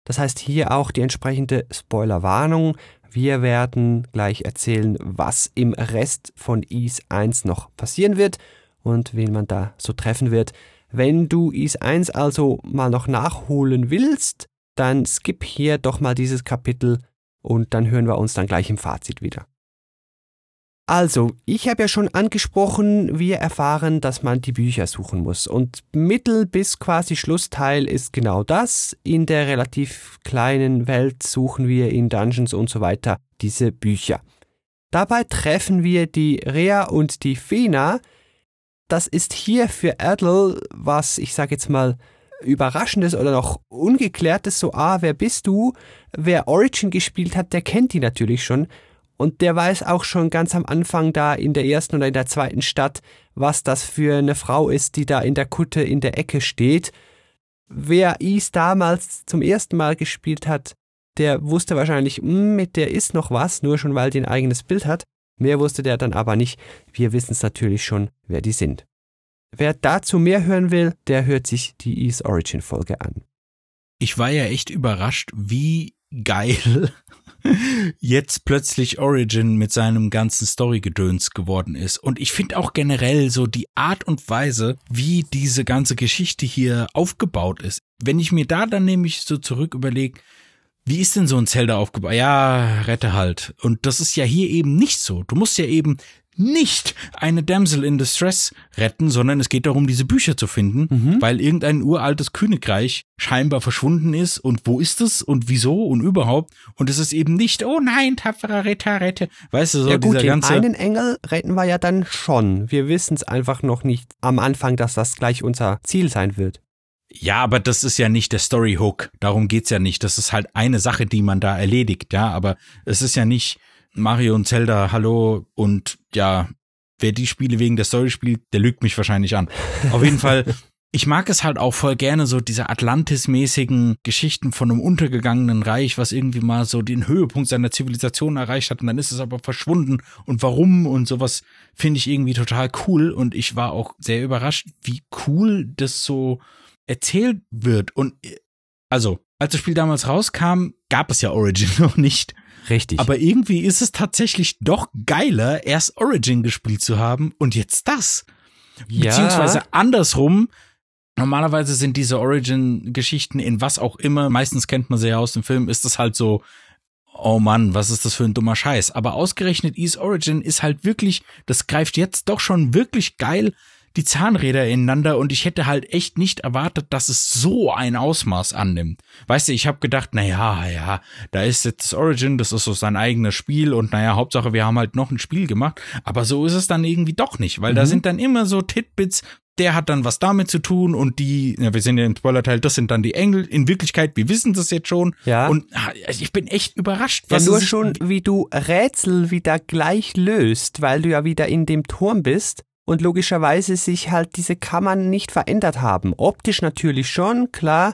Das heißt hier auch die entsprechende Spoilerwarnung. Wir werden gleich erzählen, was im Rest von Is 1 noch passieren wird und wen man da so treffen wird. Wenn du Is 1 also mal noch nachholen willst, dann skip hier doch mal dieses Kapitel und dann hören wir uns dann gleich im Fazit wieder. Also, ich habe ja schon angesprochen, wir erfahren, dass man die Bücher suchen muss. Und Mittel bis quasi Schlussteil ist genau das. In der relativ kleinen Welt suchen wir in Dungeons und so weiter diese Bücher. Dabei treffen wir die Rea und die Fena. Das ist hier für Adel, was ich sage jetzt mal Überraschendes oder noch Ungeklärtes, so, ah, wer bist du? Wer Origin gespielt hat, der kennt die natürlich schon und der weiß auch schon ganz am Anfang da in der ersten oder in der zweiten Stadt, was das für eine Frau ist, die da in der Kutte in der Ecke steht. Wer Is damals zum ersten Mal gespielt hat, der wusste wahrscheinlich, hm, mit der ist noch was, nur schon weil die ein eigenes Bild hat. Mehr wusste der dann aber nicht. Wir wissen es natürlich schon, wer die sind. Wer dazu mehr hören will, der hört sich die Is Origin Folge an. Ich war ja echt überrascht, wie geil jetzt plötzlich Origin mit seinem ganzen Storygedöns geworden ist. Und ich finde auch generell so die Art und Weise, wie diese ganze Geschichte hier aufgebaut ist. Wenn ich mir da dann nämlich so zurück überlege, wie ist denn so ein Zelda aufgebaut? Ja, rette halt. Und das ist ja hier eben nicht so. Du musst ja eben nicht eine Damsel in Distress retten, sondern es geht darum, diese Bücher zu finden, mhm. weil irgendein uraltes Königreich scheinbar verschwunden ist und wo ist es und wieso und überhaupt und es ist eben nicht, oh nein, tapferer Ritter, rette. Weißt du, so ja gut, dieser ganze... einen Engel retten wir ja dann schon. Wir wissen es einfach noch nicht am Anfang, dass das gleich unser Ziel sein wird. Ja, aber das ist ja nicht der Story Hook. Darum geht's ja nicht. Das ist halt eine Sache, die man da erledigt, ja. Aber es ist ja nicht, Mario und Zelda, hallo und ja, wer die Spiele wegen der Story spielt, der lügt mich wahrscheinlich an. Auf jeden Fall, ich mag es halt auch voll gerne, so diese Atlantis-mäßigen Geschichten von einem untergegangenen Reich, was irgendwie mal so den Höhepunkt seiner Zivilisation erreicht hat und dann ist es aber verschwunden und warum und sowas finde ich irgendwie total cool und ich war auch sehr überrascht, wie cool das so erzählt wird und also, als das Spiel damals rauskam, gab es ja Origin noch nicht. Richtig. Aber irgendwie ist es tatsächlich doch geiler, erst Origin gespielt zu haben und jetzt das. Ja. Beziehungsweise andersrum. Normalerweise sind diese Origin-Geschichten in was auch immer, meistens kennt man sie ja aus dem Film, ist das halt so, oh Mann, was ist das für ein dummer Scheiß. Aber ausgerechnet East Origin ist halt wirklich, das greift jetzt doch schon wirklich geil die Zahnräder ineinander und ich hätte halt echt nicht erwartet, dass es so ein Ausmaß annimmt. Weißt du, ich habe gedacht, na ja, ja, da ist jetzt das Origin, das ist so sein eigenes Spiel und naja, Hauptsache wir haben halt noch ein Spiel gemacht, aber so ist es dann irgendwie doch nicht, weil mhm. da sind dann immer so Titbits, der hat dann was damit zu tun und die, ja, wir sind ja im Spoiler-Teil, das sind dann die Engel. In Wirklichkeit, wir wissen das jetzt schon. Ja. Und also ich bin echt überrascht. Was ja, nur schon, wie du Rätsel wieder gleich löst, weil du ja wieder in dem Turm bist und logischerweise sich halt diese Kammern nicht verändert haben. Optisch natürlich schon, klar,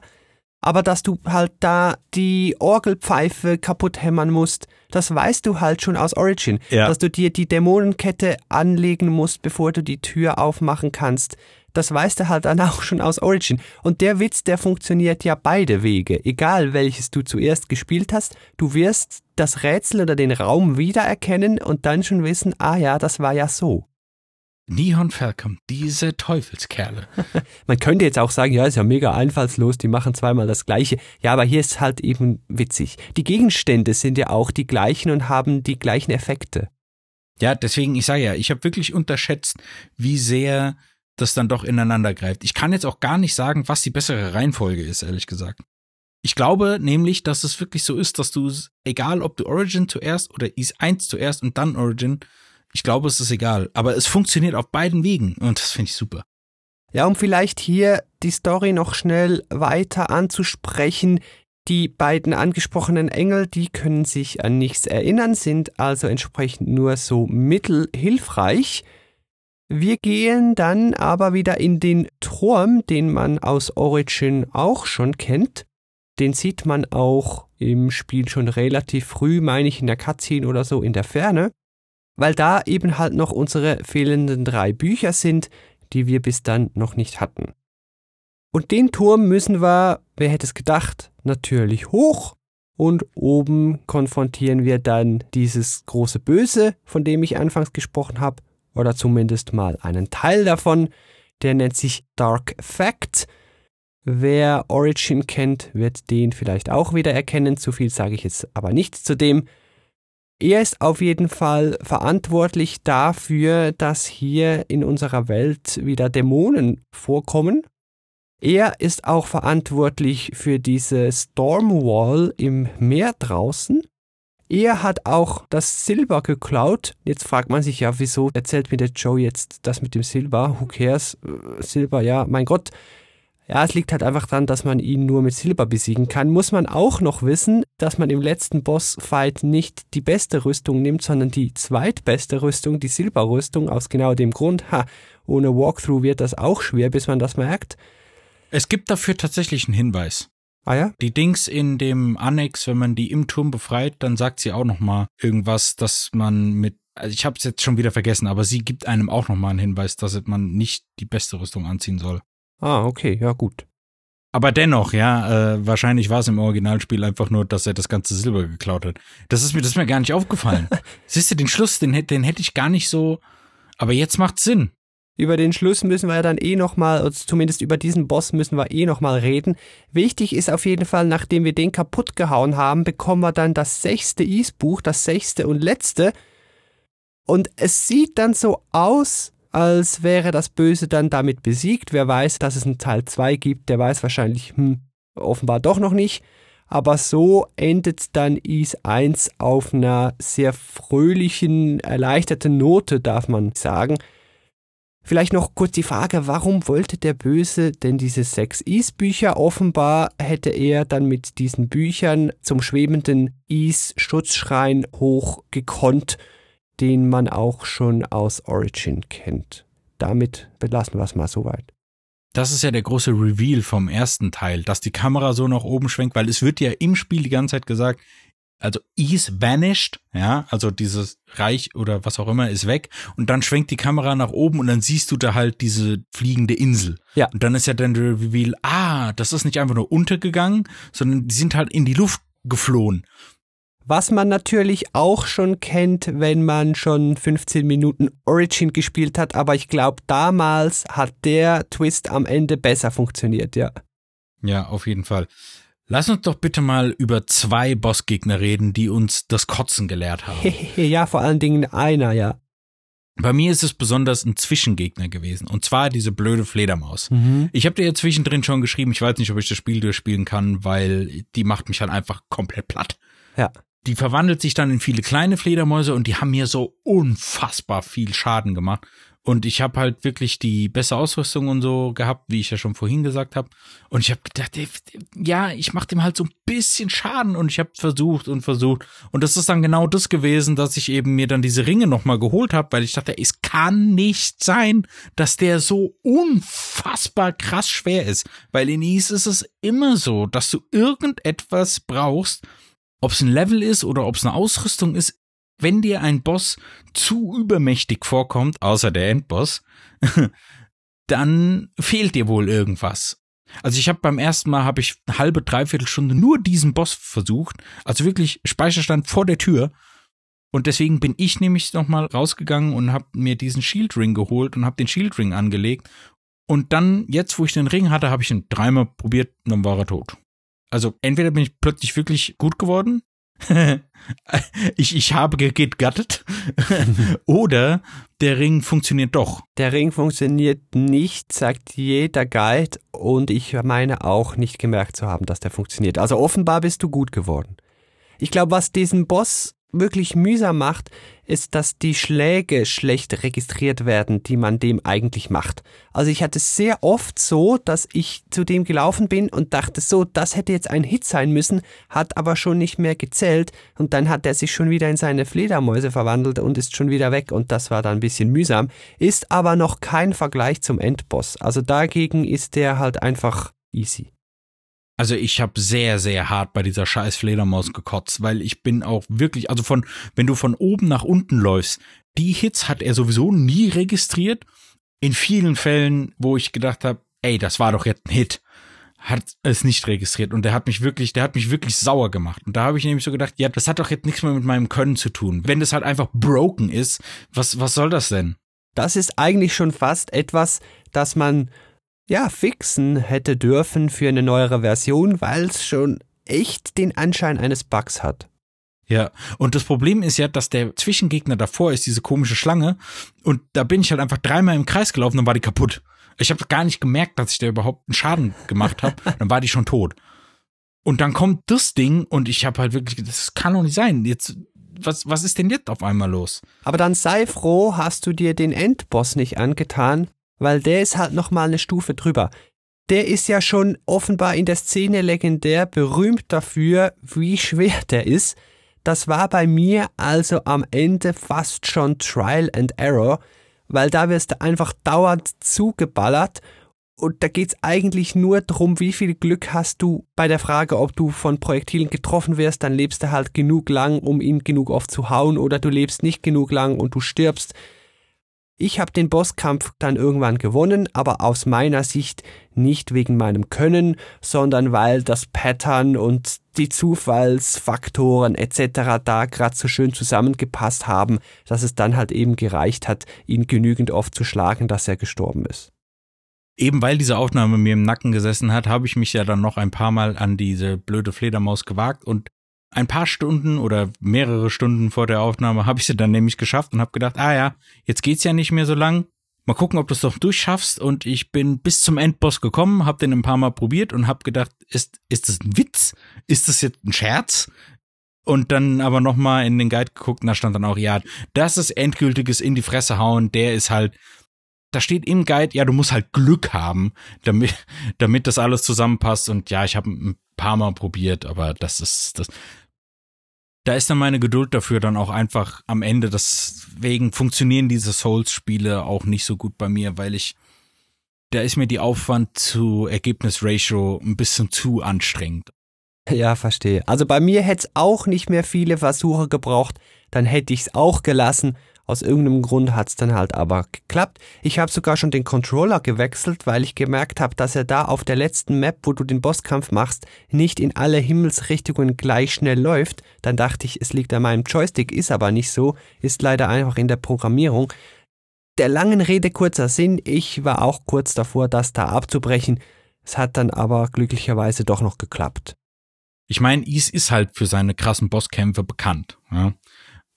aber dass du halt da die Orgelpfeife kaputt hämmern musst, das weißt du halt schon aus Origin. Ja. Dass du dir die Dämonenkette anlegen musst, bevor du die Tür aufmachen kannst. Das weißt du halt dann auch schon aus Origin. Und der Witz, der funktioniert ja beide Wege. Egal welches du zuerst gespielt hast, du wirst das Rätsel oder den Raum wiedererkennen und dann schon wissen, ah ja, das war ja so. Nihon Falcom, diese Teufelskerle. Man könnte jetzt auch sagen, ja, ist ja mega einfallslos, die machen zweimal das Gleiche. Ja, aber hier ist halt eben witzig. Die Gegenstände sind ja auch die gleichen und haben die gleichen Effekte. Ja, deswegen, ich sage ja, ich habe wirklich unterschätzt, wie sehr das dann doch ineinander greift. Ich kann jetzt auch gar nicht sagen, was die bessere Reihenfolge ist, ehrlich gesagt. Ich glaube nämlich, dass es wirklich so ist, dass du, egal ob du Origin zuerst oder Is 1 zuerst und dann Origin, ich glaube, es ist egal. Aber es funktioniert auf beiden Wegen und das finde ich super. Ja, um vielleicht hier die Story noch schnell weiter anzusprechen. Die beiden angesprochenen Engel, die können sich an nichts erinnern, sind also entsprechend nur so mittelhilfreich. Wir gehen dann aber wieder in den Turm, den man aus Origin auch schon kennt. Den sieht man auch im Spiel schon relativ früh, meine ich, in der Cutscene oder so in der Ferne weil da eben halt noch unsere fehlenden drei Bücher sind, die wir bis dann noch nicht hatten. Und den Turm müssen wir, wer hätte es gedacht, natürlich hoch. Und oben konfrontieren wir dann dieses große Böse, von dem ich anfangs gesprochen habe, oder zumindest mal einen Teil davon. Der nennt sich Dark Fact. Wer Origin kennt, wird den vielleicht auch wieder erkennen. Zu viel sage ich jetzt aber nicht zu dem. Er ist auf jeden Fall verantwortlich dafür, dass hier in unserer Welt wieder Dämonen vorkommen. Er ist auch verantwortlich für diese Stormwall im Meer draußen. Er hat auch das Silber geklaut. Jetzt fragt man sich ja, wieso erzählt mir der Joe jetzt das mit dem Silber? Who cares? Äh, Silber, ja, mein Gott. Ja, es liegt halt einfach daran, dass man ihn nur mit Silber besiegen kann. Muss man auch noch wissen, dass man im letzten Bossfight nicht die beste Rüstung nimmt, sondern die zweitbeste Rüstung, die Silberrüstung, aus genau dem Grund. Ha, ohne Walkthrough wird das auch schwer, bis man das merkt. Es gibt dafür tatsächlich einen Hinweis. Ah ja? Die Dings in dem Annex, wenn man die im Turm befreit, dann sagt sie auch noch mal irgendwas, dass man mit also ich habe es jetzt schon wieder vergessen, aber sie gibt einem auch noch mal einen Hinweis, dass man nicht die beste Rüstung anziehen soll. Ah, okay, ja gut. Aber dennoch, ja, äh, wahrscheinlich war es im Originalspiel einfach nur, dass er das ganze Silber geklaut hat. Das ist mir, das ist mir gar nicht aufgefallen. Siehst du, den Schluss, den, den hätte ich gar nicht so. Aber jetzt macht's Sinn. Über den Schluss müssen wir ja dann eh nochmal, zumindest über diesen Boss müssen wir eh nochmal reden. Wichtig ist auf jeden Fall, nachdem wir den kaputt gehauen haben, bekommen wir dann das sechste Is-Buch, das sechste und letzte. Und es sieht dann so aus, als wäre das Böse dann damit besiegt. Wer weiß, dass es einen Teil 2 gibt, der weiß wahrscheinlich, hm, offenbar doch noch nicht. Aber so endet dann Is 1 auf einer sehr fröhlichen, erleichterten Note, darf man sagen. Vielleicht noch kurz die Frage, warum wollte der Böse denn diese sechs Is-Bücher? Offenbar hätte er dann mit diesen Büchern zum schwebenden Is-Schutzschrein hochgekonnt den man auch schon aus Origin kennt. Damit belassen wir es mal soweit. das ist ja der große Reveal vom ersten Teil, dass die Kamera so nach oben schwenkt, weil es wird ja im Spiel die ganze Zeit gesagt, also is vanished, ja, also dieses Reich oder was auch immer ist weg und dann schwenkt die Kamera nach oben und dann siehst du da halt diese fliegende Insel. Ja. Und dann ist ja dann der Reveal, ah, das ist nicht einfach nur untergegangen, sondern die sind halt in die Luft geflohen. Was man natürlich auch schon kennt, wenn man schon 15 Minuten Origin gespielt hat, aber ich glaube, damals hat der Twist am Ende besser funktioniert, ja. Ja, auf jeden Fall. Lass uns doch bitte mal über zwei Bossgegner reden, die uns das Kotzen gelehrt haben. ja, vor allen Dingen einer, ja. Bei mir ist es besonders ein Zwischengegner gewesen. Und zwar diese blöde Fledermaus. Mhm. Ich habe dir ja zwischendrin schon geschrieben, ich weiß nicht, ob ich das Spiel durchspielen kann, weil die macht mich halt einfach komplett platt. Ja. Die verwandelt sich dann in viele kleine Fledermäuse und die haben mir so unfassbar viel Schaden gemacht. Und ich habe halt wirklich die bessere Ausrüstung und so gehabt, wie ich ja schon vorhin gesagt habe. Und ich habe gedacht, ja, ich mache dem halt so ein bisschen Schaden und ich habe versucht und versucht. Und das ist dann genau das gewesen, dass ich eben mir dann diese Ringe nochmal geholt habe, weil ich dachte, es kann nicht sein, dass der so unfassbar krass schwer ist. Weil in Ease ist es immer so, dass du irgendetwas brauchst, ob es ein Level ist oder ob es eine Ausrüstung ist, wenn dir ein Boss zu übermächtig vorkommt, außer der Endboss, dann fehlt dir wohl irgendwas. Also ich habe beim ersten Mal habe ich eine halbe dreiviertel Stunde nur diesen Boss versucht, also wirklich Speicherstand vor der Tür. Und deswegen bin ich nämlich noch mal rausgegangen und habe mir diesen Shield Ring geholt und habe den Shield Ring angelegt. Und dann jetzt, wo ich den Ring hatte, habe ich ihn dreimal probiert und dann war er tot. Also entweder bin ich plötzlich wirklich gut geworden ich, ich habe gegattet. Oder der Ring funktioniert doch. Der Ring funktioniert nicht, sagt jeder Guide. Und ich meine auch nicht gemerkt zu haben, dass der funktioniert. Also offenbar bist du gut geworden. Ich glaube, was diesen Boss wirklich mühsam macht, ist, dass die Schläge schlecht registriert werden, die man dem eigentlich macht. Also ich hatte sehr oft so, dass ich zu dem gelaufen bin und dachte so, das hätte jetzt ein Hit sein müssen, hat aber schon nicht mehr gezählt und dann hat er sich schon wieder in seine Fledermäuse verwandelt und ist schon wieder weg und das war dann ein bisschen mühsam, ist aber noch kein Vergleich zum Endboss. Also dagegen ist der halt einfach easy. Also ich habe sehr, sehr hart bei dieser scheiß Fledermaus gekotzt, weil ich bin auch wirklich, also von, wenn du von oben nach unten läufst, die Hits hat er sowieso nie registriert. In vielen Fällen, wo ich gedacht habe, ey, das war doch jetzt ein Hit, hat es nicht registriert und der hat mich wirklich, der hat mich wirklich sauer gemacht. Und da habe ich nämlich so gedacht, ja, das hat doch jetzt nichts mehr mit meinem Können zu tun. Wenn das halt einfach broken ist, was, was soll das denn? Das ist eigentlich schon fast etwas, das man ja, fixen hätte dürfen für eine neuere Version, weil es schon echt den Anschein eines Bugs hat. Ja, und das Problem ist ja, dass der Zwischengegner davor ist, diese komische Schlange, und da bin ich halt einfach dreimal im Kreis gelaufen, dann war die kaputt. Ich habe gar nicht gemerkt, dass ich da überhaupt einen Schaden gemacht habe, dann war die schon tot. Und dann kommt das Ding und ich habe halt wirklich, das kann doch nicht sein. Jetzt, was, was ist denn jetzt auf einmal los? Aber dann sei froh, hast du dir den Endboss nicht angetan, weil der ist halt nochmal eine Stufe drüber. Der ist ja schon offenbar in der Szene legendär berühmt dafür, wie schwer der ist. Das war bei mir also am Ende fast schon Trial and Error, weil da wirst du einfach dauernd zugeballert und da geht's eigentlich nur drum, wie viel Glück hast du bei der Frage, ob du von Projektilen getroffen wirst, dann lebst du halt genug lang, um ihn genug oft zu hauen, oder du lebst nicht genug lang und du stirbst. Ich habe den Bosskampf dann irgendwann gewonnen, aber aus meiner Sicht nicht wegen meinem Können, sondern weil das Pattern und die Zufallsfaktoren etc. da gerade so schön zusammengepasst haben, dass es dann halt eben gereicht hat, ihn genügend oft zu schlagen, dass er gestorben ist. Eben weil diese Aufnahme mir im Nacken gesessen hat, habe ich mich ja dann noch ein paar Mal an diese blöde Fledermaus gewagt und ein paar Stunden oder mehrere Stunden vor der Aufnahme habe ich sie dann nämlich geschafft und habe gedacht, ah ja, jetzt geht's ja nicht mehr so lang. Mal gucken, ob du es doch durchschaffst. Und ich bin bis zum Endboss gekommen, habe den ein paar Mal probiert und habe gedacht, ist ist das ein Witz? Ist das jetzt ein Scherz? Und dann aber noch mal in den Guide geguckt, und da stand dann auch, ja, das ist endgültiges in die Fresse hauen. Der ist halt, da steht im Guide, ja, du musst halt Glück haben, damit, damit das alles zusammenpasst. Und ja, ich habe ein paar Mal probiert, aber das ist, das, da ist dann meine Geduld dafür dann auch einfach am Ende. Deswegen funktionieren diese Souls-Spiele auch nicht so gut bei mir, weil ich da ist mir die Aufwand zu Ergebnis-Ratio ein bisschen zu anstrengend. Ja, verstehe. Also bei mir hätte es auch nicht mehr viele Versuche gebraucht, dann hätte ich es auch gelassen. Aus irgendeinem Grund hat es dann halt aber geklappt. Ich habe sogar schon den Controller gewechselt, weil ich gemerkt habe, dass er da auf der letzten Map, wo du den Bosskampf machst, nicht in alle Himmelsrichtungen gleich schnell läuft. Dann dachte ich, es liegt an meinem Joystick, ist aber nicht so, ist leider einfach in der Programmierung. Der langen Rede kurzer Sinn, ich war auch kurz davor, das da abzubrechen. Es hat dann aber glücklicherweise doch noch geklappt. Ich meine, Is ist halt für seine krassen Bosskämpfe bekannt. Ja?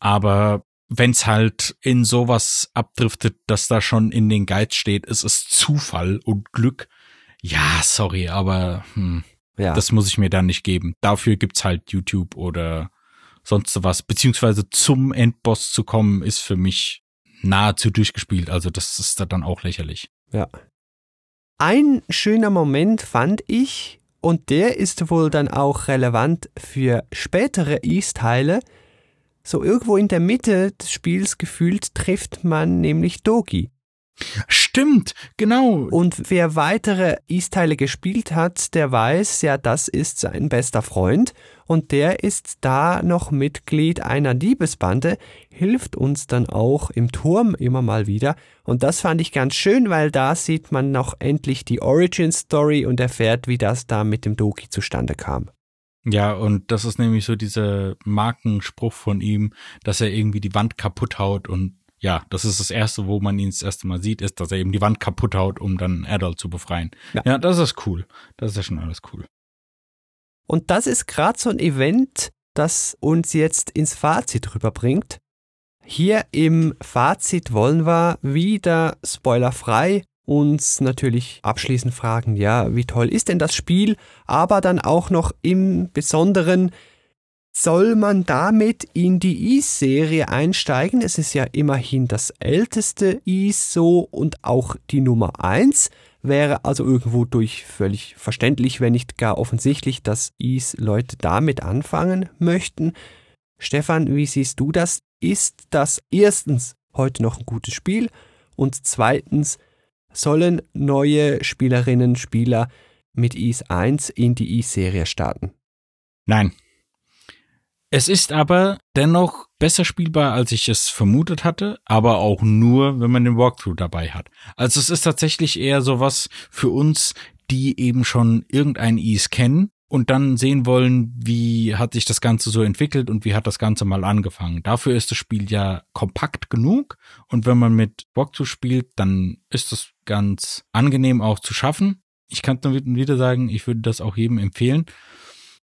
Aber wenn's halt in sowas abdriftet, dass da schon in den Guides steht, es ist Zufall und Glück. Ja, sorry, aber hm, Ja. das muss ich mir dann nicht geben. Dafür gibt's halt YouTube oder sonst was. Beziehungsweise zum Endboss zu kommen, ist für mich nahezu durchgespielt. Also das ist da dann auch lächerlich. Ja. Ein schöner Moment fand ich, und der ist wohl dann auch relevant für spätere East-Teile. So irgendwo in der Mitte des Spiels gefühlt trifft man nämlich Dogi. Stimmt, genau. Und wer weitere East-Teile gespielt hat, der weiß, ja, das ist sein bester Freund und der ist da noch Mitglied einer Diebesbande, hilft uns dann auch im Turm immer mal wieder und das fand ich ganz schön, weil da sieht man noch endlich die Origin-Story und erfährt, wie das da mit dem Doki zustande kam. Ja, und das ist nämlich so dieser Markenspruch von ihm, dass er irgendwie die Wand kaputt haut und ja, das ist das erste, wo man ihn das erste Mal sieht, ist, dass er eben die Wand kaputt haut, um dann Adult zu befreien. Ja. Ja, das ist cool. Das ist ja schon alles cool. Und das ist gerade so ein Event, das uns jetzt ins Fazit rüberbringt. Hier im Fazit wollen wir wieder spoilerfrei uns natürlich abschließend fragen, ja, wie toll ist denn das Spiel, aber dann auch noch im Besonderen, soll man damit in die Ease-Serie einsteigen? Es ist ja immerhin das älteste Ease so und auch die Nummer eins wäre also irgendwo durch völlig verständlich, wenn nicht gar offensichtlich, dass Ease Leute damit anfangen möchten. Stefan, wie siehst du das? Ist das erstens heute noch ein gutes Spiel und zweitens sollen neue Spielerinnen, Spieler mit Ease 1 in die Ease-Serie starten? Nein. Es ist aber dennoch besser spielbar, als ich es vermutet hatte, aber auch nur, wenn man den Walkthrough dabei hat. Also es ist tatsächlich eher sowas für uns, die eben schon irgendein Ease kennen und dann sehen wollen, wie hat sich das Ganze so entwickelt und wie hat das Ganze mal angefangen. Dafür ist das Spiel ja kompakt genug und wenn man mit Walkthrough spielt, dann ist das ganz angenehm auch zu schaffen. Ich kann nur wieder sagen, ich würde das auch jedem empfehlen.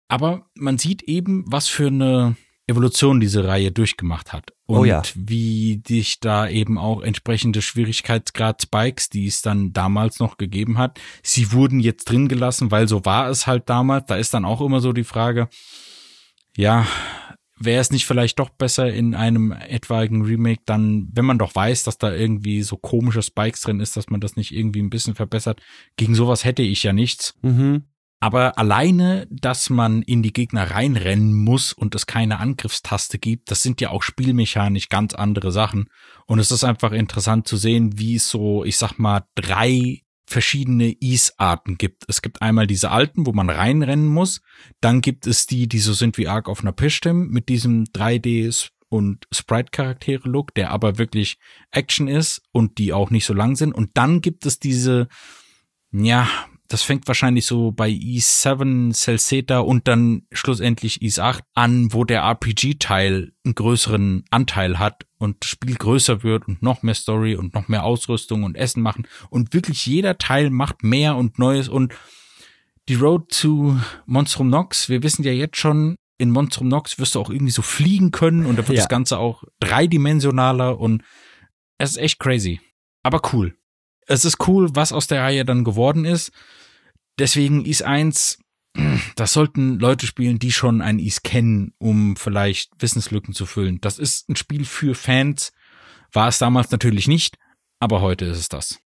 Aber man sieht eben, was für eine Evolution diese Reihe durchgemacht hat. Und Oh ja. wie dich da eben auch entsprechende Schwierigkeitsgrad-Spikes, die es dann damals noch gegeben hat, sie wurden jetzt drin gelassen, weil so war es halt damals. Da ist dann auch immer so die Frage, ja, wäre es nicht vielleicht doch besser in einem etwaigen Remake dann, wenn man doch weiß, dass da irgendwie so komische Spikes drin ist, dass man das nicht irgendwie ein bisschen verbessert. Gegen sowas hätte ich ja nichts. Mhm. Aber alleine, dass man in die Gegner reinrennen muss und es keine Angriffstaste gibt, das sind ja auch spielmechanisch ganz andere Sachen. Und es ist einfach interessant zu sehen, wie es so, ich sag mal, drei verschiedene Ease-Arten gibt. Es gibt einmal diese alten, wo man reinrennen muss. Dann gibt es die, die so sind wie Ark of Napishtim mit diesem 3D und Sprite-Charaktere-Look, der aber wirklich Action ist und die auch nicht so lang sind. Und dann gibt es diese, ja, das fängt wahrscheinlich so bei E7, Celseta und dann schlussendlich Is 8 an, wo der RPG-Teil einen größeren Anteil hat und das Spiel größer wird und noch mehr Story und noch mehr Ausrüstung und Essen machen und wirklich jeder Teil macht mehr und Neues und die Road zu Monstrum Nox, wir wissen ja jetzt schon, in Monstrum Nox wirst du auch irgendwie so fliegen können und da wird Ja. das Ganze auch dreidimensionaler und es ist echt crazy. Aber cool es ist cool, was aus der Reihe dann geworden ist. Deswegen Is 1, das sollten Leute spielen, die schon ein Is kennen, um vielleicht Wissenslücken zu füllen. Das ist ein Spiel für Fans. War es damals natürlich nicht, aber heute ist es das.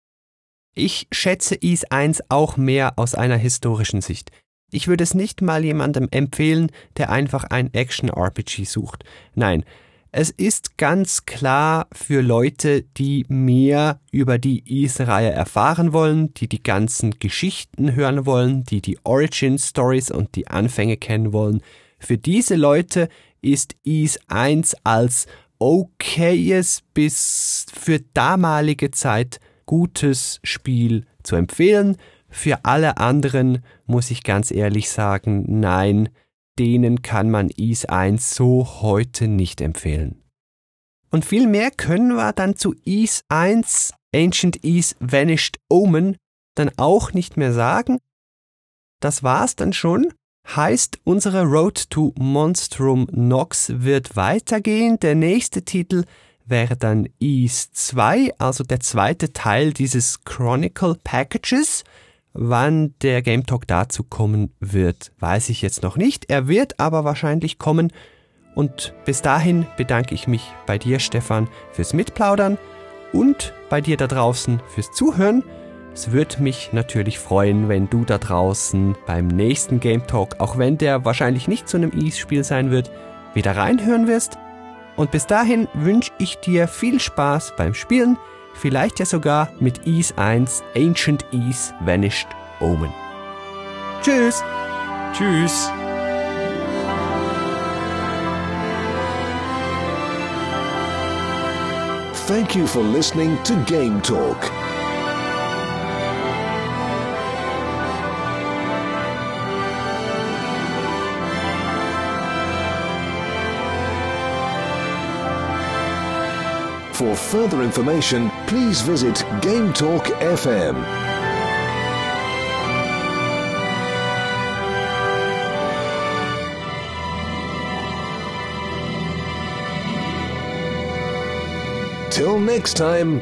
Ich schätze Is 1 auch mehr aus einer historischen Sicht. Ich würde es nicht mal jemandem empfehlen, der einfach ein Action-RPG sucht. Nein, Es ist ganz klar für Leute, die mehr über die Ease-Reihe erfahren wollen, die die ganzen Geschichten hören wollen, die die Origin-Stories und die Anfänge kennen wollen. Für diese Leute ist Ease 1 als okayes bis für damalige Zeit gutes Spiel zu empfehlen. Für alle anderen muss ich ganz ehrlich sagen, nein, denen kann man Ease 1 so heute nicht empfehlen. Und viel mehr können wir dann zu Ease 1 Ancient Ease Vanished Omen dann auch nicht mehr sagen. Das war's dann schon. Heißt, unsere Road to Monstrum Nox wird weitergehen. Der nächste Titel wäre dann Ease 2, also der zweite Teil dieses Chronicle Packages. Wann der Game Talk dazu kommen wird, weiß ich jetzt noch nicht. Er wird aber wahrscheinlich kommen. Und bis dahin bedanke ich mich bei dir, Stefan, fürs Mitplaudern und bei dir da draußen fürs Zuhören. Es würde mich natürlich freuen, wenn du da draußen beim nächsten Game Talk, auch wenn der wahrscheinlich nicht zu einem Ease-Spiel sein wird, wieder reinhören wirst. Und bis dahin wünsche ich dir viel Spaß beim Spielen, vielleicht ja sogar mit Ease 1 Ancient Ease Vanished Omen. Tschüss! Tschüss! Thank you for listening to Game Talk. For further information, please visit Game Talk FM. Till next time,